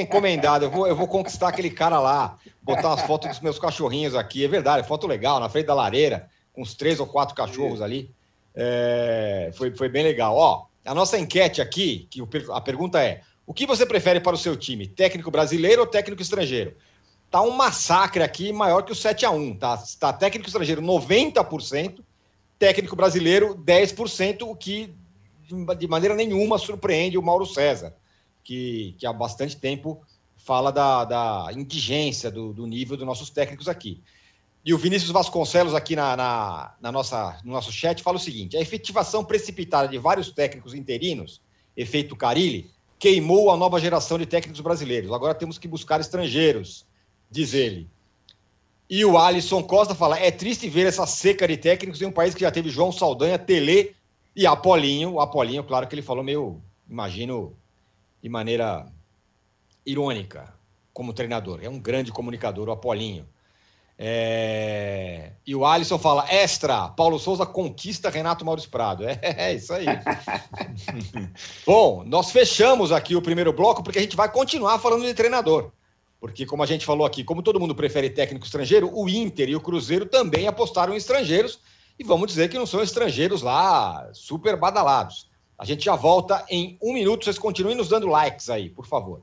encomendado. Eu vou, eu vou conquistar aquele cara lá, botar umas fotos dos meus cachorrinhos aqui. É verdade, foto legal, na frente da lareira, uns três ou quatro cachorros ali. É, foi, foi bem legal. Ó, a nossa enquete aqui, que a pergunta é: o que você prefere para o seu time? Técnico brasileiro ou técnico estrangeiro? Tá um massacre aqui maior que o 7 a 1 tá? Tá técnico estrangeiro 90%, técnico brasileiro 10%, o que de maneira nenhuma surpreende o Mauro César, que, que há bastante tempo fala da, da indigência do, do nível dos nossos técnicos aqui. E o Vinícius Vasconcelos, aqui na, na, na, nossa, no nosso chat, fala o seguinte: a efetivação precipitada de vários técnicos interinos, efeito Carilli, queimou a nova geração de técnicos brasileiros. Agora temos que buscar estrangeiros, diz ele. E o Alisson Costa fala: é triste ver essa seca de técnicos em um país que já teve João Saldanha, Tele e Apolinho. O Apolinho, claro que ele falou meio, imagino, de maneira irônica, como treinador. É um grande comunicador, o Apolinho. É... E o Alisson fala: extra, Paulo Souza conquista Renato Maurício Prado. É, é isso aí. Bom, nós fechamos aqui o primeiro bloco porque a gente vai continuar falando de treinador. Porque, como a gente falou aqui, como todo mundo prefere técnico estrangeiro, o Inter e o Cruzeiro também apostaram em estrangeiros. E vamos dizer que não são estrangeiros lá super badalados. A gente já volta em um minuto. Vocês continuem nos dando likes aí, por favor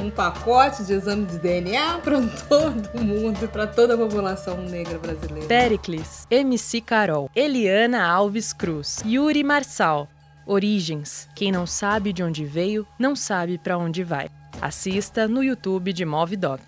um pacote de exame de DNA para todo mundo, para toda a população negra brasileira. Pericles, MC Carol, Eliana Alves Cruz, Yuri Marçal. Origens. Quem não sabe de onde veio, não sabe para onde vai. Assista no YouTube de Movidoc.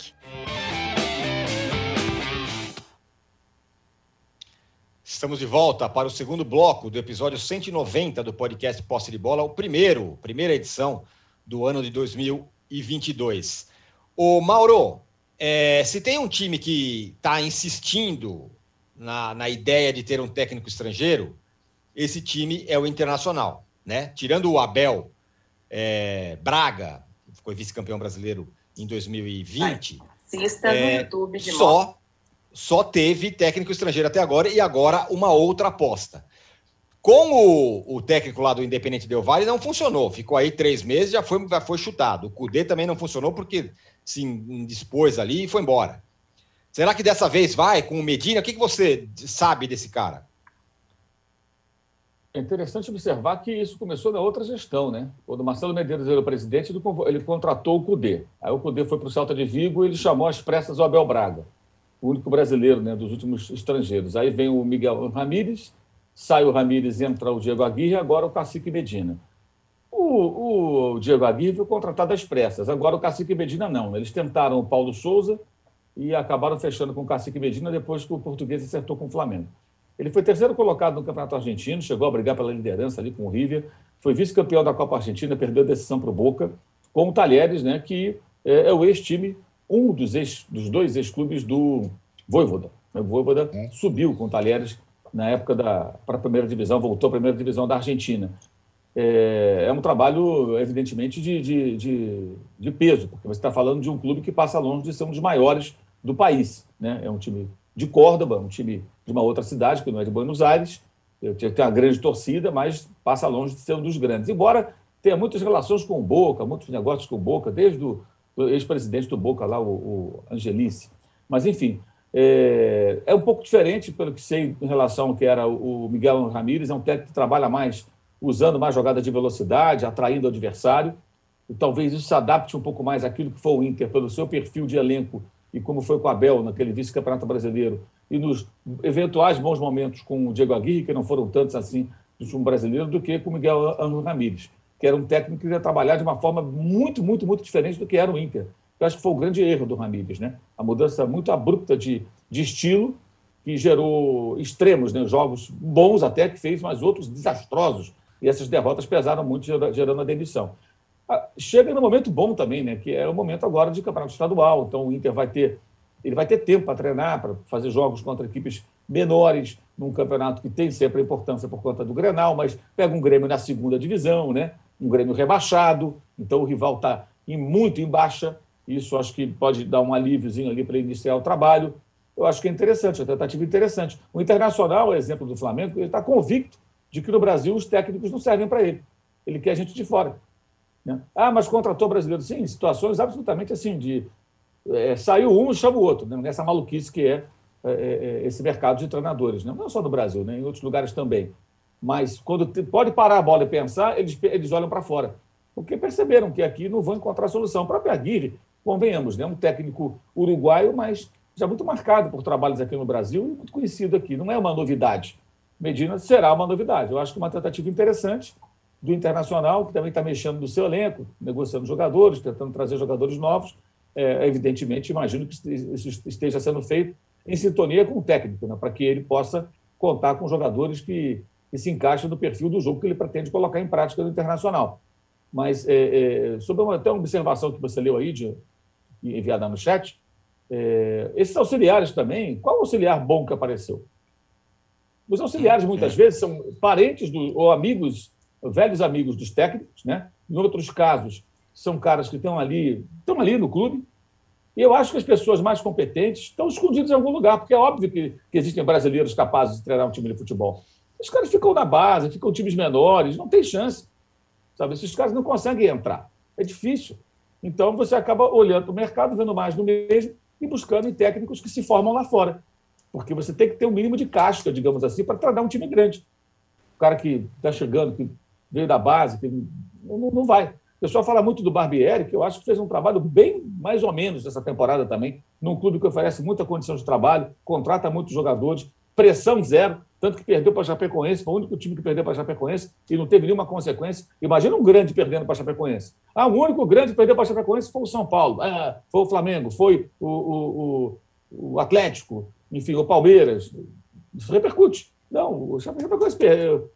Estamos de volta para o segundo bloco do episódio 190 do podcast Posse de Bola, o primeiro, primeira edição do ano de 2000 e 22. O Mauro, é, se tem um time que está insistindo na, na ideia de ter um técnico estrangeiro, esse time é o Internacional, né? Tirando o Abel é, Braga, que foi vice-campeão brasileiro em 2020. Assista é, no YouTube de só, só teve técnico estrangeiro até agora e agora uma outra aposta. Com o, o técnico lá do Independente Del Valle não funcionou. Ficou aí três meses já foi, já foi chutado. O Cudê também não funcionou porque se indispôs ali e foi embora. Será que dessa vez vai com o Medina? O que, que você sabe desse cara? É interessante observar que isso começou na outra gestão, né? Quando Marcelo Medeiros era o presidente, ele, contratou o Cudê. Aí o Cudê foi para o Celta de Vigo e ele chamou as pressas o Abel Braga, o único brasileiro né, dos últimos estrangeiros. Aí vem o Miguel Ramírez, sai o Ramírez, entra o Diego Aguirre, agora o Cacique Medina. O, o Diego Aguirre foi contratado às pressas, agora o Cacique Medina não. Eles tentaram o Paulo Souza e acabaram fechando com o Cacique Medina depois que o português acertou com o Flamengo. Ele foi terceiro colocado no Campeonato Argentino, chegou a brigar pela liderança ali com o River, foi vice-campeão da Copa Argentina, perdeu a decisão para o Boca, com o Talheres, né, que é, é o ex-time, um dos, ex, dos dois ex-clubes do Voivoda. O Voivoda é. subiu com o Talheres na época da para a primeira divisão, voltou à primeira divisão da Argentina. É, é um trabalho, evidentemente, de, de, de, de peso, porque você está falando de um clube que passa longe de ser um dos maiores do país. Né? É um time de Córdoba, um time de uma outra cidade, que não é de Buenos Aires, tem uma grande torcida, mas passa longe de ser um dos grandes. Embora tenha muitas relações com o Boca, muitos negócios com o Boca, desde o ex-presidente do Boca lá, o, o Angelice. Mas, enfim, É, é, um pouco diferente, pelo que sei, em relação ao que era o Miguel Ramírez. É um técnico que trabalha mais usando mais jogadas de velocidade, atraindo o adversário. E talvez isso se adapte um pouco mais àquilo que foi o Inter, pelo seu perfil de elenco e como foi com o Abel naquele vice-campeonato brasileiro. E nos eventuais bons momentos com o Diego Aguirre, que não foram tantos assim do time brasileiro, do que com o Miguel Ramírez, que era um técnico que ia trabalhar de uma forma muito, muito, muito diferente do que era o Inter. Eu acho que foi o grande erro do Ramírez, né? A mudança muito abrupta de, de estilo, que gerou extremos, né? jogos bons até que fez, mas outros desastrosos. E essas derrotas pesaram muito, gerando a demissão. Ah, chega no momento bom também, né? Que é o momento agora de campeonato estadual. Então o Inter vai ter, ele vai ter tempo para treinar, para fazer jogos contra equipes menores, num campeonato que tem sempre a importância por conta do Grenal, mas pega um Grêmio na segunda divisão, né? Um Grêmio rebaixado, então o rival está muito em baixa isso acho que pode dar um alíviozinho ali para iniciar o trabalho. Eu acho que é interessante, a tentativa é interessante. O Internacional, exemplo do Flamengo, ele está convicto de que no Brasil os técnicos não servem para ele. Ele quer gente de fora. Né? Ah, mas contratou brasileiro. Sim, situações absolutamente assim, de é, saiu um e chama o outro, né? nessa maluquice que é, é, é, esse mercado de treinadores. Né? Não só no Brasil, né? em outros lugares também. Mas quando pode parar a bola e pensar, eles, eles olham para fora. Porque perceberam que aqui não vão encontrar solução. O próprio Aguirre convenhamos, né? um técnico uruguaio, mas já muito marcado por trabalhos aqui no Brasil e muito conhecido aqui. Não é uma novidade. Medina será uma novidade. Eu acho que uma tentativa interessante do Internacional, que também está mexendo no seu elenco, negociando jogadores, tentando trazer jogadores novos. É, evidentemente, imagino que isso esteja sendo feito em sintonia com o técnico, né? para que ele possa contar com jogadores que, que se encaixem no perfil do jogo que ele pretende colocar em prática no Internacional. Mas é, é, sobre uma, até uma observação que você leu aí, de, enviada no chat, é, esses auxiliares também, qual auxiliar bom que apareceu? Os auxiliares, muitas é. vezes, são parentes do, ou amigos, velhos amigos dos técnicos, né? Em outros casos, são caras que estão ali, estão ali no clube. E eu acho que as pessoas mais competentes estão escondidas em algum lugar, porque é óbvio que, que existem brasileiros capazes de treinar um time de futebol. Os caras ficam na base, ficam times menores, não tem chance. Sabe? Esses caras não conseguem entrar. É difícil. Então, você acaba olhando o mercado, vendo mais do mesmo e buscando em técnicos que se formam lá fora. Porque você tem que ter um mínimo de casca, digamos assim, para tradar um time grande. O cara que está chegando, que veio da base, que não, não vai. O pessoal fala muito do Barbieri, que eu acho que fez um trabalho bem mais ou menos essa temporada também, num clube que oferece muita condição de trabalho, contrata muitos jogadores, pressão zero tanto que perdeu para a Chapecoense, foi o único time que perdeu para a Chapecoense e não teve nenhuma consequência. Imagina um grande perdendo para a Chapecoense. Ah, o único grande que perdeu para a Chapecoense foi o São Paulo, ah, foi o Flamengo, foi o, o, o, o Atlético, enfim, o Palmeiras. Isso repercute. Não, o Chapecoense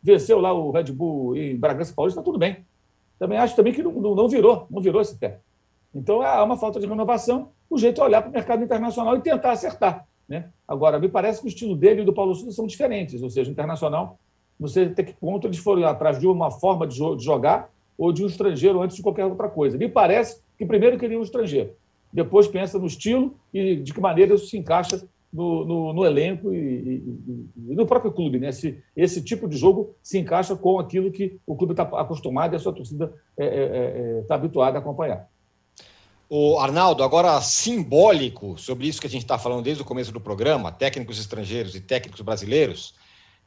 venceu lá o Red Bull em Bragança Paulista, está tudo bem. Também acho também que não, não virou, não virou esse pé. Então há uma falta de renovação. O jeito é olhar para o mercado internacional e tentar acertar. Né? Agora, me parece que o estilo dele e do Paulo Souza são diferentes, ou seja, internacional, não sei até que ponto eles foram atrás de uma forma de jogar ou de um estrangeiro antes de qualquer outra coisa. Me parece que primeiro queria um estrangeiro, depois pensa no estilo e de que maneira isso se encaixa no, no, no elenco e, e, e, no próprio clube. Né? Esse, esse tipo de jogo se encaixa com aquilo que o clube está acostumado e a sua torcida está é, é, é, é tá habituada a acompanhar. O Arnaldo, agora simbólico sobre isso que a gente está falando desde o começo do programa, técnicos estrangeiros e técnicos brasileiros,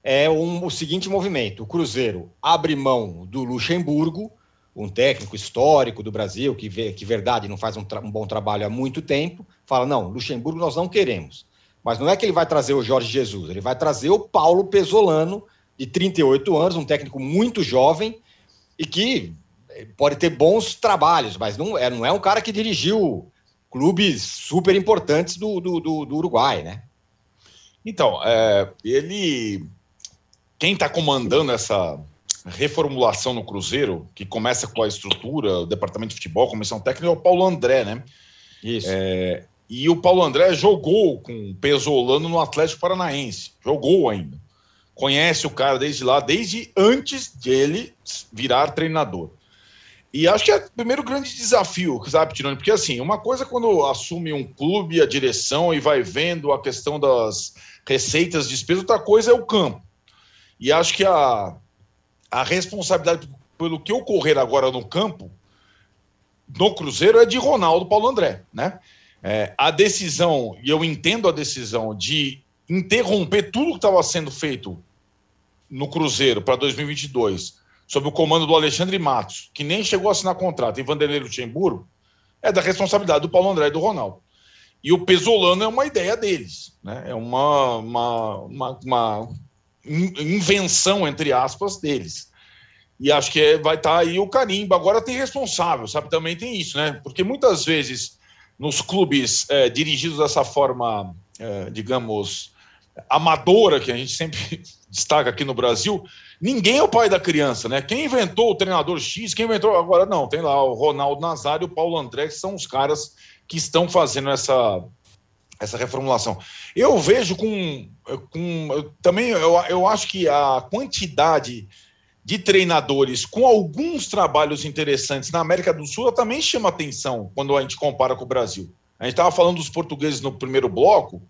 é um, o seguinte movimento: o Cruzeiro abre mão do Luxemburgo, um técnico histórico do Brasil, que, vê, que verdade não faz um, um bom trabalho há muito tempo, fala: não, Luxemburgo nós não queremos. Mas não é que ele vai trazer o Jorge Jesus, ele vai trazer o Paulo Pesolano, de 38 anos, um técnico muito jovem e que pode ter bons trabalhos, mas não é, não é um cara que dirigiu clubes super importantes do, do, do, do Uruguai, né? Então, é, ele. Quem está comandando essa reformulação no Cruzeiro, que começa com a estrutura, o departamento de futebol, comissão técnica, é o Paulo André, né? Isso. É, e o Paulo André jogou com o Pesolano no Atlético Paranaense. Jogou ainda. Conhece o cara desde lá, desde antes de ele virar treinador. E acho que é o primeiro grande desafio, sabe, Tironi? Porque assim, uma coisa é quando assume um clube, a direção e vai vendo a questão das receitas, despesas, outra coisa é o campo. E acho que a, a responsabilidade pelo que ocorrer agora no campo, no Cruzeiro, é de Ronaldo Paulo André, né? É, a decisão, e eu entendo a decisão de interromper tudo que estava sendo feito no Cruzeiro para 2022, sob o comando do Alexandre Matos, que nem chegou a assinar contrato, e Vanderlei Luxemburgo, é da responsabilidade do Paulo André e do Ronaldo. E o Pesolano é uma ideia deles, né? é uma, uma, uma, uma invenção, entre aspas, deles. E acho que é, vai estar tá aí o carimbo. Agora tem responsável, sabe? Também tem isso, né? Porque muitas vezes nos clubes é, dirigidos dessa forma, é, digamos, amadora, que a gente sempre destaca aqui no Brasil, ninguém é o pai da criança, né? Quem inventou o treinador X, quem inventou. Agora não, tem lá o Ronaldo Nazário e o Paulo André, que são os caras que estão fazendo essa, essa reformulação. Eu vejo com. com também eu, eu acho que a quantidade de treinadores com alguns trabalhos interessantes na América do Sul também chama atenção quando a gente compara com o Brasil. A gente estava falando dos portugueses no primeiro bloco,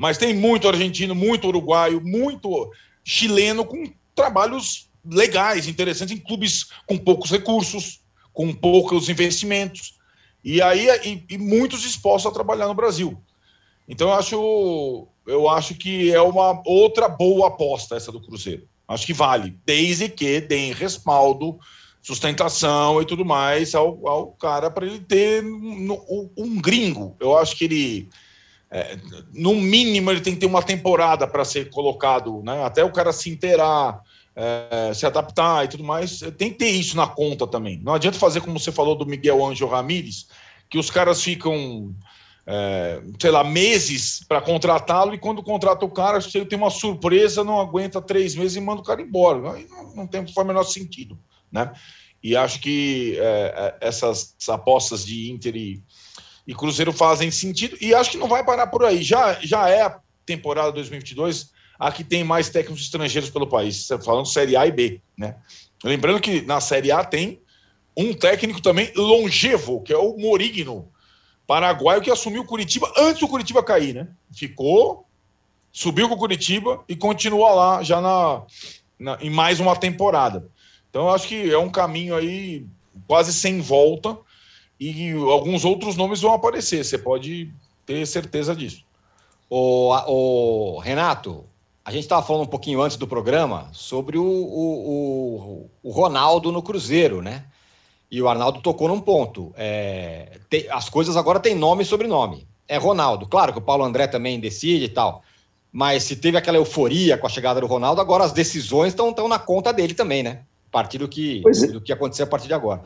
mas tem muito argentino, muito uruguaio, muito chileno com trabalhos legais, interessantes, em clubes com poucos recursos, com poucos investimentos, e aí e, e muitos dispostos a trabalhar no Brasil. Então eu acho, eu acho que é uma outra boa aposta essa do Cruzeiro. Acho que vale, desde que deem respaldo, sustentação e tudo mais ao, ao cara para ele ter um, um, gringo. Eu acho que ele, é, no mínimo, ele tem que ter uma temporada para ser colocado, né? até o cara se inteirar, é, se adaptar e tudo mais. Tem que ter isso na conta também. Não adianta fazer como você falou do Miguel Ângelo Ramírez, que os caras ficam é, sei lá, meses para contratá-lo, e quando contrata o cara, se ele tem uma surpresa, não aguenta três meses e manda o cara embora. Aí não, não tem o menor sentido. Né? E acho que é, é, essas apostas de Inter e, e, Cruzeiro fazem sentido, e acho que não vai parar por aí. Já, já é a temporada 2022 a que tem mais técnicos estrangeiros pelo país, falando Série A e B. Né? Lembrando que na Série A tem um técnico também longevo, que é o Morigno, paraguaio que assumiu o Curitiba antes do Curitiba cair, né? Ficou, subiu com o Curitiba e continua lá já na, na, em mais uma temporada. Então acho que é um caminho aí quase sem volta e alguns outros nomes vão aparecer. Você pode ter certeza disso. O, o Renato, a gente estava falando um pouquinho antes do programa sobre o, o, o Ronaldo no Cruzeiro, né? E o Arnaldo tocou num ponto. É, tem, as coisas agora têm nome e sobrenome. É Ronaldo. Claro que o Paulo André também decide e tal. Mas se teve aquela euforia com a chegada do Ronaldo, agora as decisões estão na conta dele também, né? A partir do que, é. do que acontecer a partir de agora.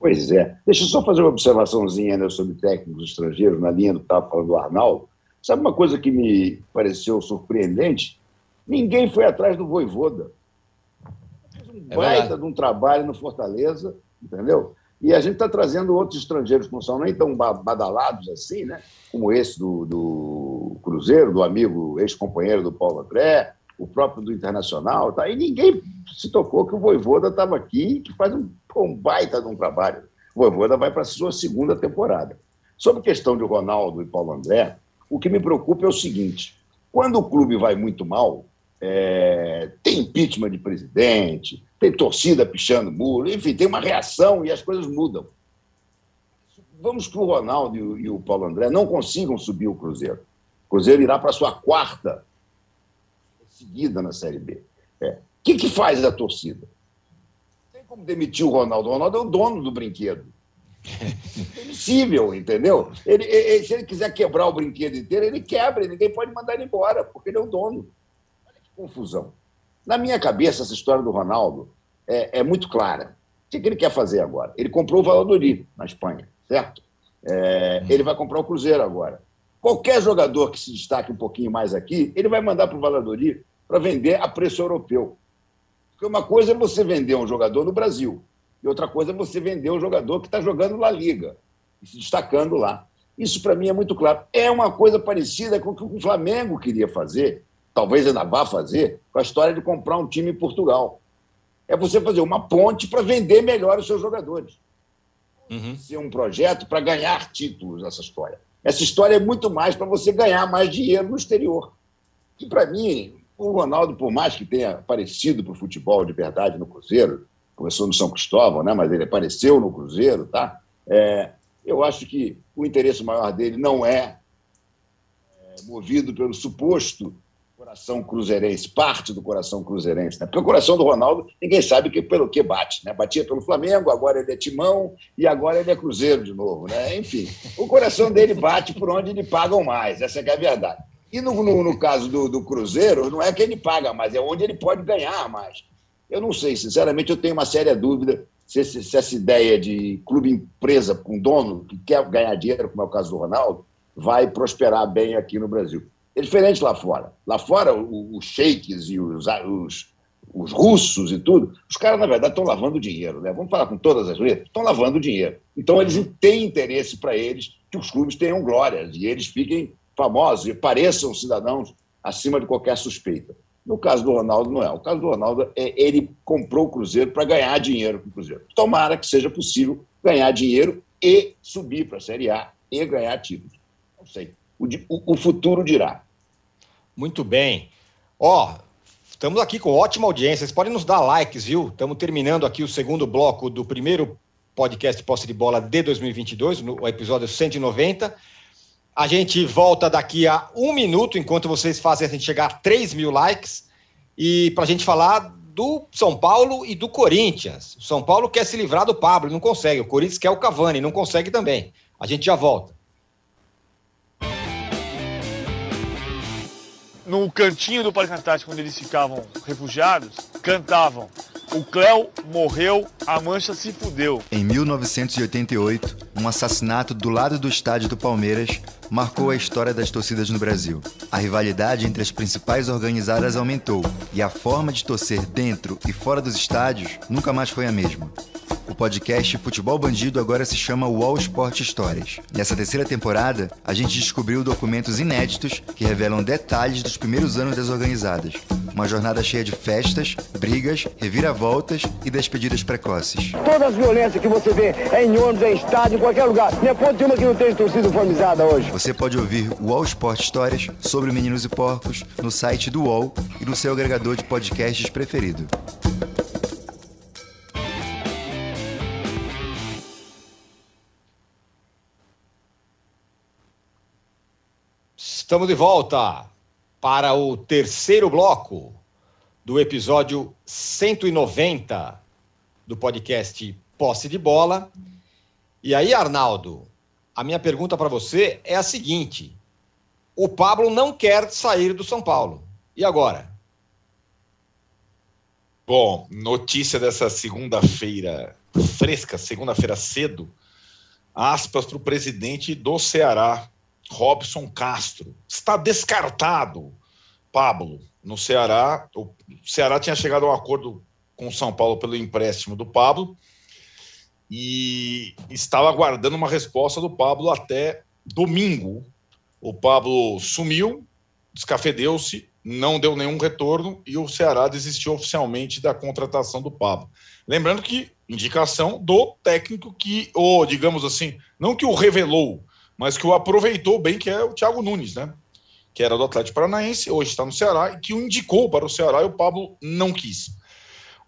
Pois é. Deixa eu só fazer uma observaçãozinha né, sobre técnicos estrangeiros, na linha do que estava falando do Arnaldo. Sabe uma coisa que me pareceu surpreendente? Ninguém foi atrás do Voivoda. Fez um é baita verdade. de um trabalho no Fortaleza entendeu? E a gente está trazendo outros estrangeiros que não são nem tão badalados assim, né? como esse do, do Cruzeiro, do amigo ex-companheiro do Paulo André, o próprio do Internacional. Tá? E ninguém se tocou que o Voivoda estava aqui, que faz um, um baita de um trabalho. O Voivoda vai para a sua segunda temporada. Sobre questão de Ronaldo e Paulo André, o que me preocupa é o seguinte: quando o clube vai muito mal, é, tem impeachment de presidente, tem torcida pichando muro, enfim, tem uma reação e as coisas mudam. Vamos que o Ronaldo e o, o Paulo André não consigam subir o Cruzeiro. O Cruzeiro irá para a sua quarta seguida na Série B. O é. que, que faz a torcida? Como demitir o Ronaldo. O Ronaldo é o dono do brinquedo. É impossível, entendeu? Ele, ele, se ele quiser quebrar o brinquedo inteiro, ele quebra, ninguém pode mandar ele embora, porque ele é o dono confusão. Na minha cabeça, essa história do Ronaldo é, é muito clara. O que, ele quer fazer agora? Ele comprou o Valladolid na Espanha, certo? É, ele vai comprar o Cruzeiro agora. Qualquer jogador que se destaque um pouquinho mais aqui, ele vai mandar para o Valladolid para vender a preço europeu. Porque uma coisa é você vender um jogador no Brasil, e outra coisa é você vender um jogador que está jogando na Liga, e se destacando lá. Isso, para mim, é muito claro. É uma coisa parecida com o que o Flamengo queria fazer talvez ainda vá fazer, com a história de comprar um time em Portugal. É você fazer uma ponte para vender melhor os seus jogadores. Uhum. Ser um projeto para ganhar títulos nessa história. Essa história é muito mais para você ganhar mais dinheiro no exterior. E, para mim, o Ronaldo, por mais que tenha aparecido para o futebol de verdade no Cruzeiro, começou no São Cristóvão, né? mas ele apareceu no Cruzeiro, tá? É, Eu acho que o interesse maior dele não é, é movido pelo suposto coração cruzeirense, parte do coração cruzeirense, né? Porque o coração do Ronaldo, ninguém sabe que, pelo que bate, né? Batia pelo Flamengo, agora ele é Timão e agora ele é Cruzeiro de novo, né? Enfim, o coração dele bate por onde lhe pagam mais, essa é a verdade. E no, no, no caso do, do, Cruzeiro, não é que ele paga mais, é onde ele pode ganhar mais. Eu não sei, sinceramente, eu tenho uma séria dúvida se, se essa ideia de clube-empresa com dono que quer ganhar dinheiro, como é o caso do Ronaldo, vai prosperar bem aqui no Brasil. É diferente lá fora. Lá fora, os sheiks e os, os, os russos e tudo, os caras, na verdade, estão lavando dinheiro. Né? Vamos falar com todas as letras? Estão lavando dinheiro. Então, eles têm interesse para eles que os clubes tenham glórias e eles fiquem famosos e pareçam cidadãos acima de qualquer suspeita. No caso do Ronaldo, não é. O caso do Ronaldo é ele comprou o Cruzeiro para ganhar dinheiro com o Cruzeiro. Tomara que seja possível ganhar dinheiro e subir para a Série A e ganhar títulos. Não sei. O, o, o futuro dirá. Muito bem. Ó, estamos aqui com ótima audiência. Vocês podem nos dar likes, viu? Estamos terminando aqui o segundo bloco do primeiro podcast Posse de Bola de 2022, no episódio 190. A gente volta daqui a um minuto, enquanto vocês fazem a gente chegar a 3 mil likes, e para a gente falar do São Paulo e do Corinthians. O São Paulo quer se livrar do Pablo, não consegue. O Corinthians quer o Cavani, não consegue também. A gente já volta. No cantinho do Parque Antártico, onde eles ficavam refugiados, cantavam o Cléo morreu, a mancha se fudeu. Em 1988, um assassinato do lado do estádio do Palmeiras marcou a história das torcidas no Brasil. A rivalidade entre as principais organizadas aumentou e a forma de torcer dentro e fora dos estádios nunca mais foi a mesma. O podcast Futebol Bandido agora se chama Wall Sport Histórias. Nessa terceira temporada, a gente descobriu documentos inéditos que revelam detalhes dos primeiros anos das organizadas. Uma jornada cheia de festas, brigas, reviravoltas e despedidas precoces. Todas as violências que você vê é em ônibus, é em estádio, em qualquer lugar. Não é ponto de uma que não tem torcida uniformizada hoje. Você pode ouvir o Wall Sport Histórias sobre Meninos e Porcos no site do UOL e no seu agregador de podcasts preferido. Estamos de volta para o terceiro bloco do episódio 190 do podcast Posse de Bola. E aí, Arnaldo, a minha pergunta para você é a seguinte: o Pablo não quer sair do São Paulo. E agora? Bom, notícia dessa segunda-feira fresca, segunda-feira cedo, aspas para o presidente do Ceará, Robson Castro. Está descartado, Pablo, no Ceará. O Ceará tinha chegado a um acordo com o São Paulo pelo empréstimo do Pablo e estava aguardando uma resposta do Pablo até domingo. O Pablo sumiu, descafedeu-se, não deu nenhum retorno e o Ceará desistiu oficialmente da contratação do Pablo. Lembrando que indicação do técnico que, ou digamos assim, não que o revelou, mas que o aproveitou bem, que é o Thiago Nunes, né? Que era do Atlético Paranaense, hoje está no Ceará, e que o indicou para o Ceará e o Pablo não quis.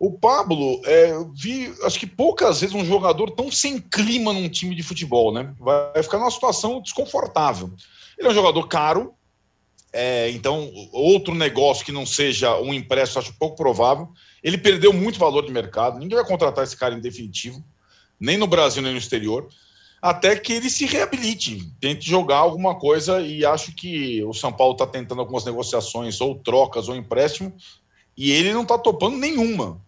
O Pablo, é, vi, acho que poucas vezes um jogador tão sem clima num time de futebol, né? Vai ficar numa situação desconfortável. Ele é um jogador caro, é, então outro negócio que não seja um empréstimo acho pouco provável. Ele perdeu muito valor de mercado, ninguém vai contratar esse cara em definitivo, nem no Brasil nem no exterior até que ele se reabilite, tente jogar alguma coisa e acho que o São Paulo está tentando algumas negociações, ou trocas, ou empréstimo, e ele não está topando nenhuma.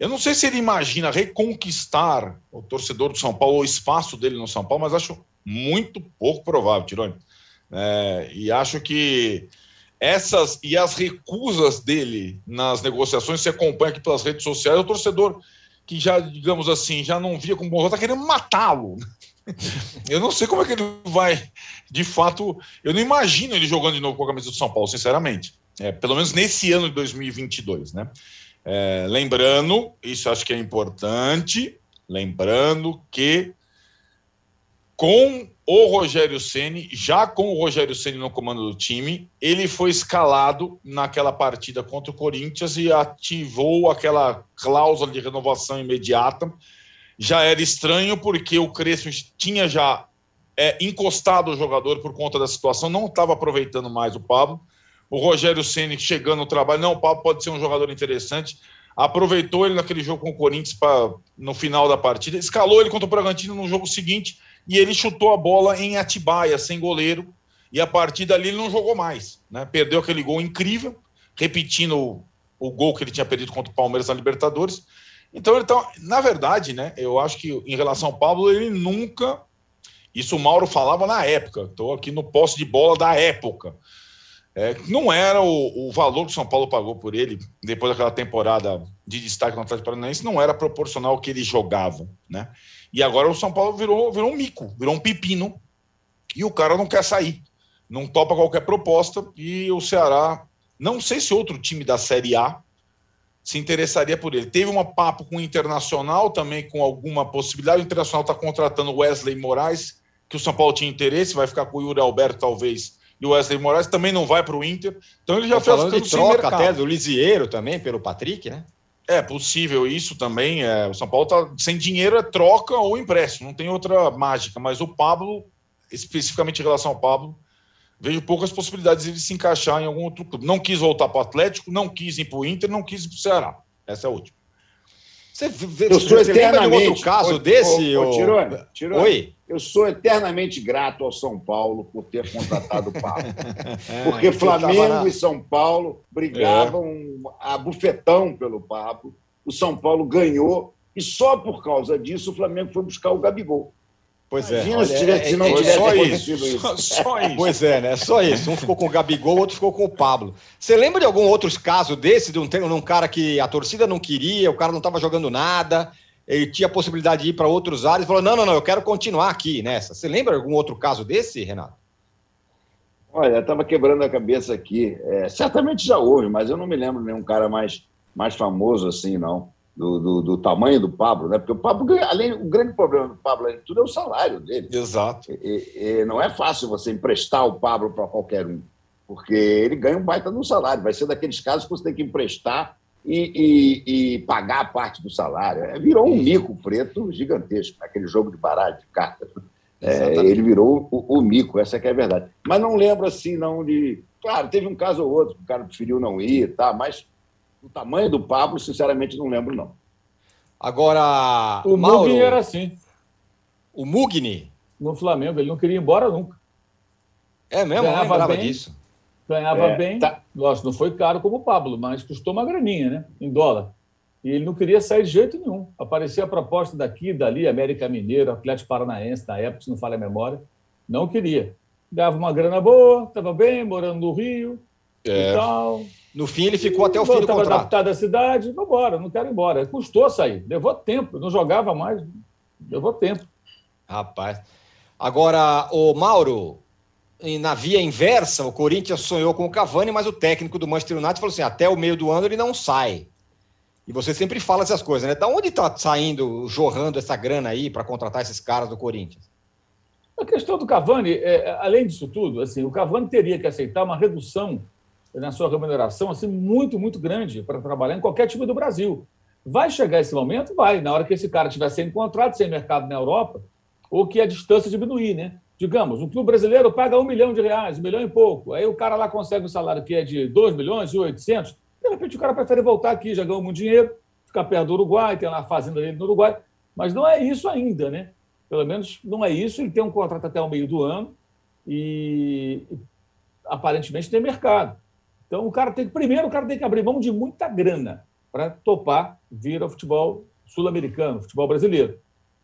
Eu não sei se ele imagina reconquistar o torcedor do São Paulo, o espaço dele no São Paulo, mas acho muito pouco provável, Tironi. É, e acho que essas e as recusas dele nas negociações, se acompanha aqui pelas redes sociais, o torcedor que já, digamos assim, já não via como bom, está querendo matá-lo. eu não sei como é que ele vai, de fato, eu não imagino ele jogando de novo com a camisa do São Paulo, sinceramente. É, pelo menos nesse ano de 2022, né? É, lembrando, isso acho que é importante, lembrando que com o Rogério Ceni, já com o Rogério Ceni no comando do time, ele foi escalado naquela partida contra o Corinthians e ativou aquela cláusula de renovação imediata já era estranho porque o Crespo tinha já é, encostado o jogador por conta da situação, não estava aproveitando mais o Pablo. O Rogério Ceni chegando no trabalho, não, o Pablo pode ser um jogador interessante. Aproveitou ele naquele jogo com o Corinthians pra, no final da partida, escalou ele contra o Bragantino no jogo seguinte e ele chutou a bola em Atibaia, sem goleiro. E a partir dali ele não jogou mais. Né? Perdeu aquele gol incrível, repetindo o, o gol que ele tinha perdido contra o Palmeiras na Libertadores. Então, ele tá, na verdade, né, eu acho que em relação ao Pablo, ele nunca. Isso o Mauro falava na época. Estou aqui no posse de bola da época. É, não era o, o, valor que o São Paulo pagou por ele depois daquela temporada de destaque no Atlético Paranaense, não era proporcional ao que ele jogava, né? E agora o São Paulo virou, virou um mico, virou um pepino, e o cara não quer sair, não topa qualquer proposta, e o Ceará, não sei se outro time da Série A se interessaria por ele. Teve um papo com o Internacional também, com alguma possibilidade. O Internacional está contratando Wesley Moraes, que o São Paulo tinha interesse, vai ficar com o Yuri Alberto, talvez, e o Wesley Moraes também não vai para o Inter. Então ele já Tô fez falando de troca até do Lisieiro também, pelo Patrick, né? É possível isso também. É, o São Paulo tá sem dinheiro, é troca ou empréstimo, não tem outra mágica. Mas o Pablo, especificamente em relação ao Pablo, vejo poucas possibilidades de ele se encaixar em algum outro clube. Não quis voltar para o Atlético, não quis ir para o Inter, não quis ir para o Ceará. Essa é a última. Você, vê, eu sou você lembra de outro caso desse? Ô, ô, Tirone, Tirone, Oi? Eu sou eternamente grato ao São Paulo por ter contratado o Pablo. é, Porque Flamengo e São Paulo brigavam é. a bufetão pelo Pablo. O São Paulo ganhou e só por causa disso o Flamengo foi buscar o Gabigol. Pois é. Imagina se, tivesse, não é, tivesse só acontecido isso. Só, só, isso. Pois é, né? Só isso. Um ficou com o Gabigol, o outro ficou com o Pablo. Você lembra de algum outro caso desse, de um, de um cara que a torcida não queria, o cara não estava jogando nada, ele tinha a possibilidade de ir para outros áreas e falou: não, não, não, eu quero continuar aqui nessa. Você lembra de algum outro caso desse, Renato? Olha, eu estava quebrando a cabeça aqui. É, certamente já houve, mas eu não me lembro de nenhum cara mais, mais famoso assim, não do, do, do, tamanho do Pablo, né? Porque o Pablo, além, o grande problema do Pablo, além de tudo, é o salário dele. Exato. E, e não é fácil você emprestar o Pablo para qualquer um, porque ele ganha um baita no salário. Vai ser daqueles casos que você tem que emprestar e, e, e pagar a parte do salário. É, virou um mico preto gigantesco, aquele jogo de baralho de cartas. É, ele virou o, o, mico, essa é que é a verdade. Mas não lembro assim, não, de. Claro, teve um caso ou outro que o cara preferiu não ir, tá, mas o tamanho do Pablo, sinceramente, não lembro, não. Agora. O Mauro, Mugni era assim. O Mugni? No Flamengo, ele não queria ir embora nunca. É mesmo? Ganhava não bem, disso. Ganhava é, bem. Tá. Lógico, não foi caro como o Pablo, mas custou uma graninha, né? Em dólar. E ele não queria sair de jeito nenhum. Aparecia a proposta daqui, dali, América Mineiro, Atlético Paranaense, na época, se não falha a memória. Não queria. Ganhava uma grana boa, estava bem, morando no Rio é. e tal. No fim, ele ficou até o fim do contrato. Estava adaptado à cidade, vamos embora, não quero ir embora. Custou sair, levou tempo, não jogava mais, levou tempo. Rapaz. Agora, o Mauro, na via inversa, o Corinthians sonhou com o Cavani, mas o técnico do Manchester United falou assim: até o meio do ano ele não sai. E você sempre fala essas coisas, né? Da onde está saindo, jorrando essa grana aí para contratar esses caras do Corinthians? A questão do Cavani, é, além disso tudo, assim, o Cavani teria que aceitar uma redução na sua remuneração assim muito, muito grande para trabalhar em qualquer time do Brasil. Vai chegar esse momento? Vai. Na hora que esse cara estiver sem contrato, sem mercado na Europa, ou que a distância diminuir, né? Digamos, um clube brasileiro paga um milhão de reais, um milhão e pouco. Aí o cara lá consegue um salário que é de 2 milhões e 800. De repente o cara prefere voltar aqui, já ganhou muito dinheiro, ficar perto do Uruguai, tem lá a fazenda dele no Uruguai. Mas não é isso ainda, né? Pelo menos não é isso. Ele tem um contrato até o meio do ano e aparentemente tem mercado. Então, o cara tem que, primeiro, o cara tem que abrir mão de muita grana para topar vir ao futebol sul-americano, futebol brasileiro.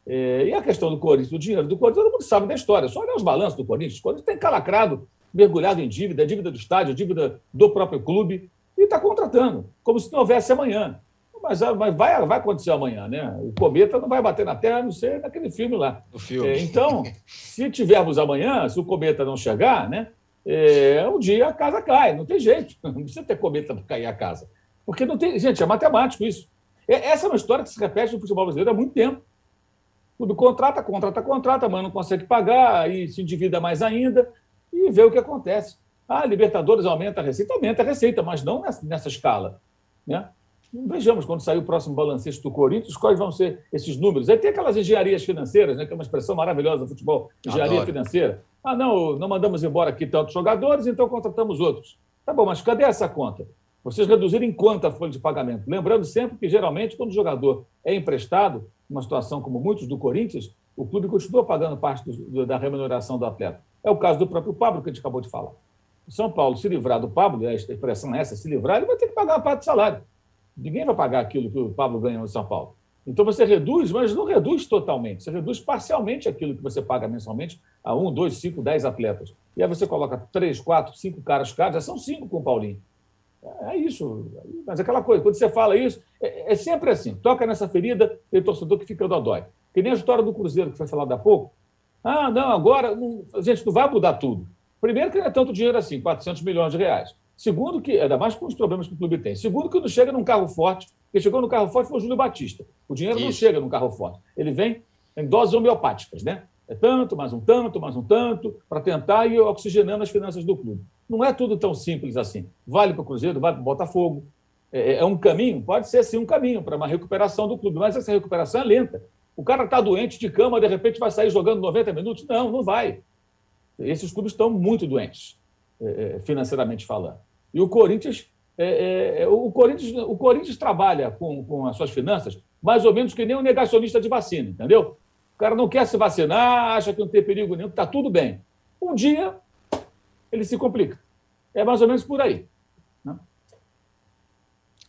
É, e a questão do Corinthians, do dinheiro do Corinthians, todo mundo sabe da história. Só olhar os balanços do Corinthians. O Corinthians tem calacrado, mergulhado em dívida, dívida do estádio, dívida do próprio clube, e está contratando, como se não houvesse amanhã. Mas, mas vai, vai acontecer amanhã, né? O cometa não vai bater na Terra, a não ser naquele filme lá. Filme. É, então, se tivermos amanhã, se o cometa não chegar, né? É, um dia a casa cai, não tem jeito, não precisa ter cometa para cair a casa. Porque não tem. Gente, é matemático isso. Essa é uma história que se repete no futebol brasileiro há muito tempo. Tudo contrata, contrata, contrata, mas não consegue pagar, aí se endivida mais ainda e vê o que acontece. Ah, Libertadores aumenta a receita, aumenta a receita, mas não nessa, nessa escala. Né? Vejamos quando sair o próximo balancete do Corinthians, quais vão ser esses números. Aí tem aquelas engenharias financeiras, né, que é uma expressão maravilhosa do futebol, engenharia Adoro. financeira. Ah, não, não mandamos embora aqui tantos jogadores, então contratamos outros. Tá bom, mas cadê essa conta? Vocês reduziram em quanto a folha de pagamento? Lembrando sempre que, geralmente, quando o jogador é emprestado, numa situação como muitos do Corinthians, o clube continua pagando parte do- do- da remuneração do atleta. É o caso do próprio Pablo, que a gente acabou de falar. O São Paulo, se livrar do Pablo, a expressão é essa, se livrar, ele vai ter que pagar uma parte do salário. Ninguém vai pagar aquilo que o Pablo ganha no São Paulo. Então você reduz, mas não reduz totalmente. Você reduz parcialmente aquilo que você paga mensalmente a um, dois, cinco, dez atletas. E aí você coloca três, quatro, cinco caras caros, já são cinco com o Paulinho. É isso. Mas aquela coisa, quando você fala isso, é, é sempre assim. Toca nessa ferida, tem torcedor que fica dodói. Que nem a história do Cruzeiro que foi falado há pouco. Ah, não, agora, não, gente, não vai mudar tudo. Primeiro, que não é tanto dinheiro assim, 400 milhões de reais. Segundo, que, ainda mais com os problemas que o clube tem. Segundo, que não chega num carro forte. Quem chegou no carro forte foi o Júlio Batista. O dinheiro não Isso. chega num carro forte. Ele vem em doses homeopáticas, né? É tanto, mais um tanto, mais um tanto, para tentar ir oxigenando as finanças do clube. Não é tudo tão simples assim. Vale para o Cruzeiro, vale para o Botafogo. É, é um caminho? Pode ser sim um caminho para uma recuperação do clube, mas essa recuperação é lenta. O cara está doente de cama, de repente vai sair jogando 90 minutos? Não, não vai. Esses clubes estão muito doentes, é, é, financeiramente falando. E o Corinthians, é, é, o Corinthians, o Corinthians trabalha com, com as suas finanças mais ou menos que nem um negacionista de vacina, entendeu? O cara não quer se vacinar, acha que não tem perigo nenhum, que está tudo bem. Um dia ele se complica. É mais ou menos por aí.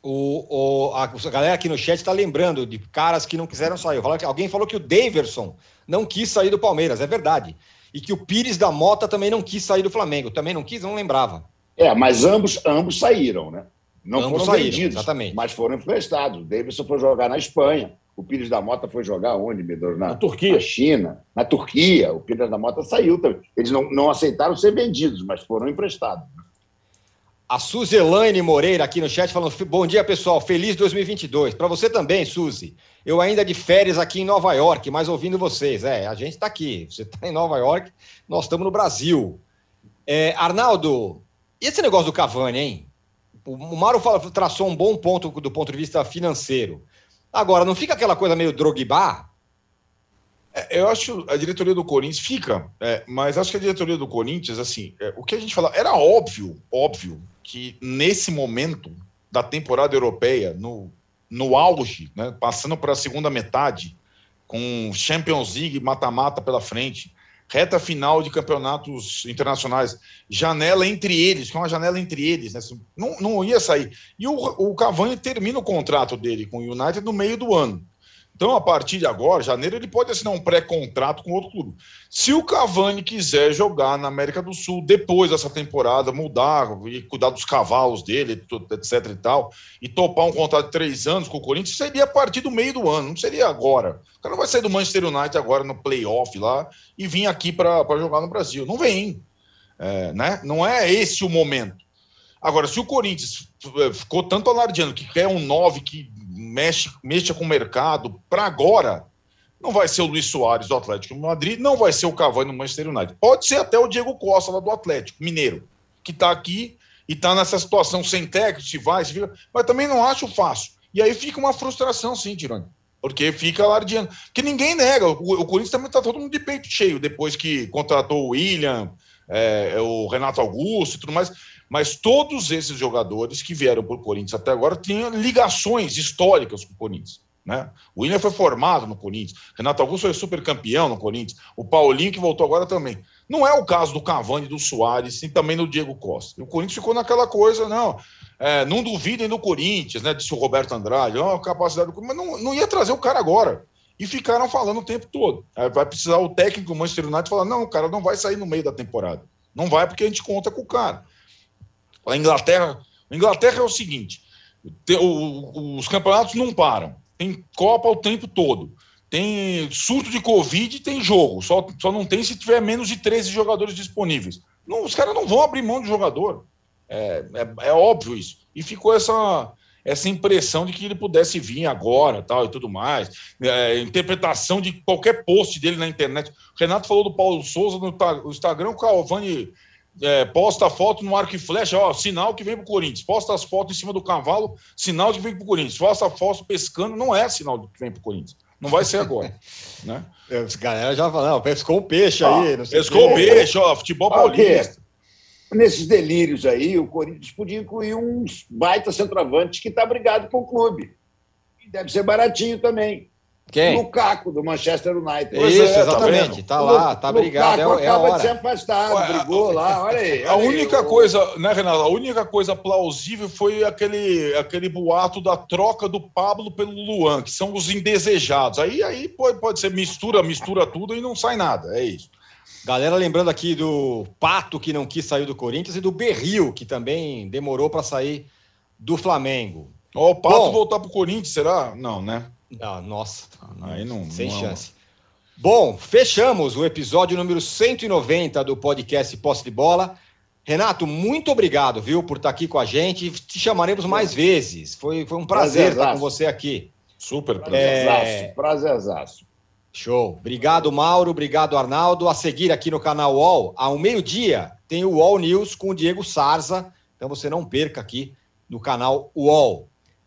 O, o- a, galera aqui no chat está lembrando de caras que não quiseram sair. Alguém falou que o Daverson não quis sair do Palmeiras, é verdade. E que o Pires da Mota também não quis sair do Flamengo. Também não quis, não lembrava. É, mas ambos, ambos saíram, né? Não Ambos foram saíram, vendidos, exatamente. mas foram emprestados. O Davidson foi jogar na Espanha. O Pires da Mota foi jogar onde, Medor? Na, Na Turquia. Na China. Na Turquia. O Pires da Mota saiu também. Eles não, não aceitaram ser vendidos, mas foram emprestados. A Suzelaine Moreira aqui no chat falando: bom dia, pessoal. Feliz 2022. Para você também, Suzy. Eu ainda de férias aqui em Nova York, mas ouvindo vocês. É, a gente está aqui. Você está em Nova York, nós estamos no Brasil. É, Arnaldo, e esse negócio do Cavani, hein? O Mauro fala- traçou um bom ponto do ponto de vista financeiro. Agora, não fica aquela coisa meio Drogba? É, Eu acho a diretoria do Corinthians fica, é, mas acho que a diretoria do Corinthians, assim, é, o que a gente fala, era óbvio, óbvio, que nesse momento da temporada europeia, no, no auge, né, passando para a segunda metade, com Champions League, mata-mata pela frente, reta final de campeonatos internacionais, janela entre eles, que é uma janela entre eles, né, não, não ia sair. E o, o Cavani termina o contrato dele com o United no meio do ano. Então, a partir de agora, janeiro, ele pode assinar um pré-contrato com outro clube. Se o Cavani quiser jogar na América do Sul depois dessa temporada, mudar e cuidar dos cavalos dele, etc e tal, e topar um contrato de três anos com o Corinthians, seria a partir do meio do ano, não seria agora. O cara não vai sair do Manchester United agora no playoff lá e vir aqui para jogar no Brasil. Não vem. É, né? Não é esse o momento. Agora, se o Corinthians eh, ficou tanto alardeando que quer um 9 que mexe, mexa com o mercado, para agora, não vai ser o Luiz Soares do Atlético de Madrid, não vai ser o Cavani no Manchester United. Pode ser até o Diego Costa lá do Atlético Mineiro, que está aqui e está nessa situação sem técnico, se vai, se fica, mas também não acho fácil. E aí fica uma frustração, sim, Tirone. Porque fica alardeando. Que ninguém nega. O, o Corinthians também está todo mundo de peito cheio depois que contratou o William, é, o Renato Augusto e tudo mais. Mas todos esses jogadores que vieram para o Corinthians até agora tinham ligações históricas com o Corinthians. Né? O William foi formado no Corinthians, Renato Augusto foi super campeão no Corinthians, o Paulinho que voltou agora também. Não é o caso do Cavani, do Soares e também do Diego Costa. O Corinthians ficou naquela coisa, não. É, não duvidem do Corinthians, né? Disse o Roberto Andrade, ó, a capacidade do Corinthians, mas não, não ia trazer o cara agora. E ficaram falando o tempo todo. Aí vai precisar o técnico do Manchester United falar: não, o cara não vai sair no meio da temporada. Não vai porque a gente conta com o cara. A Inglaterra, a Inglaterra é o seguinte: os campeonatos não param. Tem Copa o tempo todo. Tem surto de Covid tem jogo. Só, só não tem se tiver menos de 13 jogadores disponíveis. Não, os caras não vão abrir mão de jogador. É, é, é óbvio isso. E ficou essa, essa impressão de que ele pudesse vir agora tal e tudo mais. É, interpretação de qualquer post dele na internet. O Renato falou do Paulo Souza no, no Instagram, o Calvani é, posta a foto no arco e flecha, ó, sinal que vem pro Corinthians. Posta as fotos em cima do cavalo, sinal que vem pro Corinthians. Posta a foto pescando, não é sinal que vem pro Corinthians. Não vai ser agora. né? Os galera já falaram, pescou um peixe Ó, aí. Pescou o o peixe, ó, futebol Ah, o paulista. Nesses delírios aí, o Corinthians podia incluir uns baita centroavantes que está brigado com o clube. E deve ser baratinho também. Quem? Lukaku, do Manchester United. Pois Isso, é, tá exatamente. Tá lá, tá brigado, Lukaku é- é a acaba de ser afastado, brigou lá, olha aí. A olha aí, única o- coisa, né, Renato? A única coisa plausível foi aquele, aquele boato da troca do Pablo pelo Luan, que são os indesejados. Aí, aí pode, pode ser mistura, mistura tudo e não sai nada. É isso. Galera lembrando aqui do Pato, que não quis sair do Corinthians, e do Berril, que também demorou para sair do Flamengo. Ó, o Pato Bom. voltar pro Corinthians, será? Não, né? Ah, nossa, Aí não. sem não- chance. Bom, fechamos o episódio número 190 do podcast Posse de Bola. Renato, muito obrigado, viu, por estar aqui com a gente. Te chamaremos mais vezes. Foi, foi um prazer estar com Prazerzaço. você aqui. Super Prazerzaço, É, prazerzaço. Show. Obrigado, Mauro. Obrigado, Arnaldo. A seguir aqui no canal UOL, ao meio-dia, tem o UOL News com o Diego Sarza. Então você não perca aqui no canal UOL.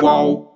Qual?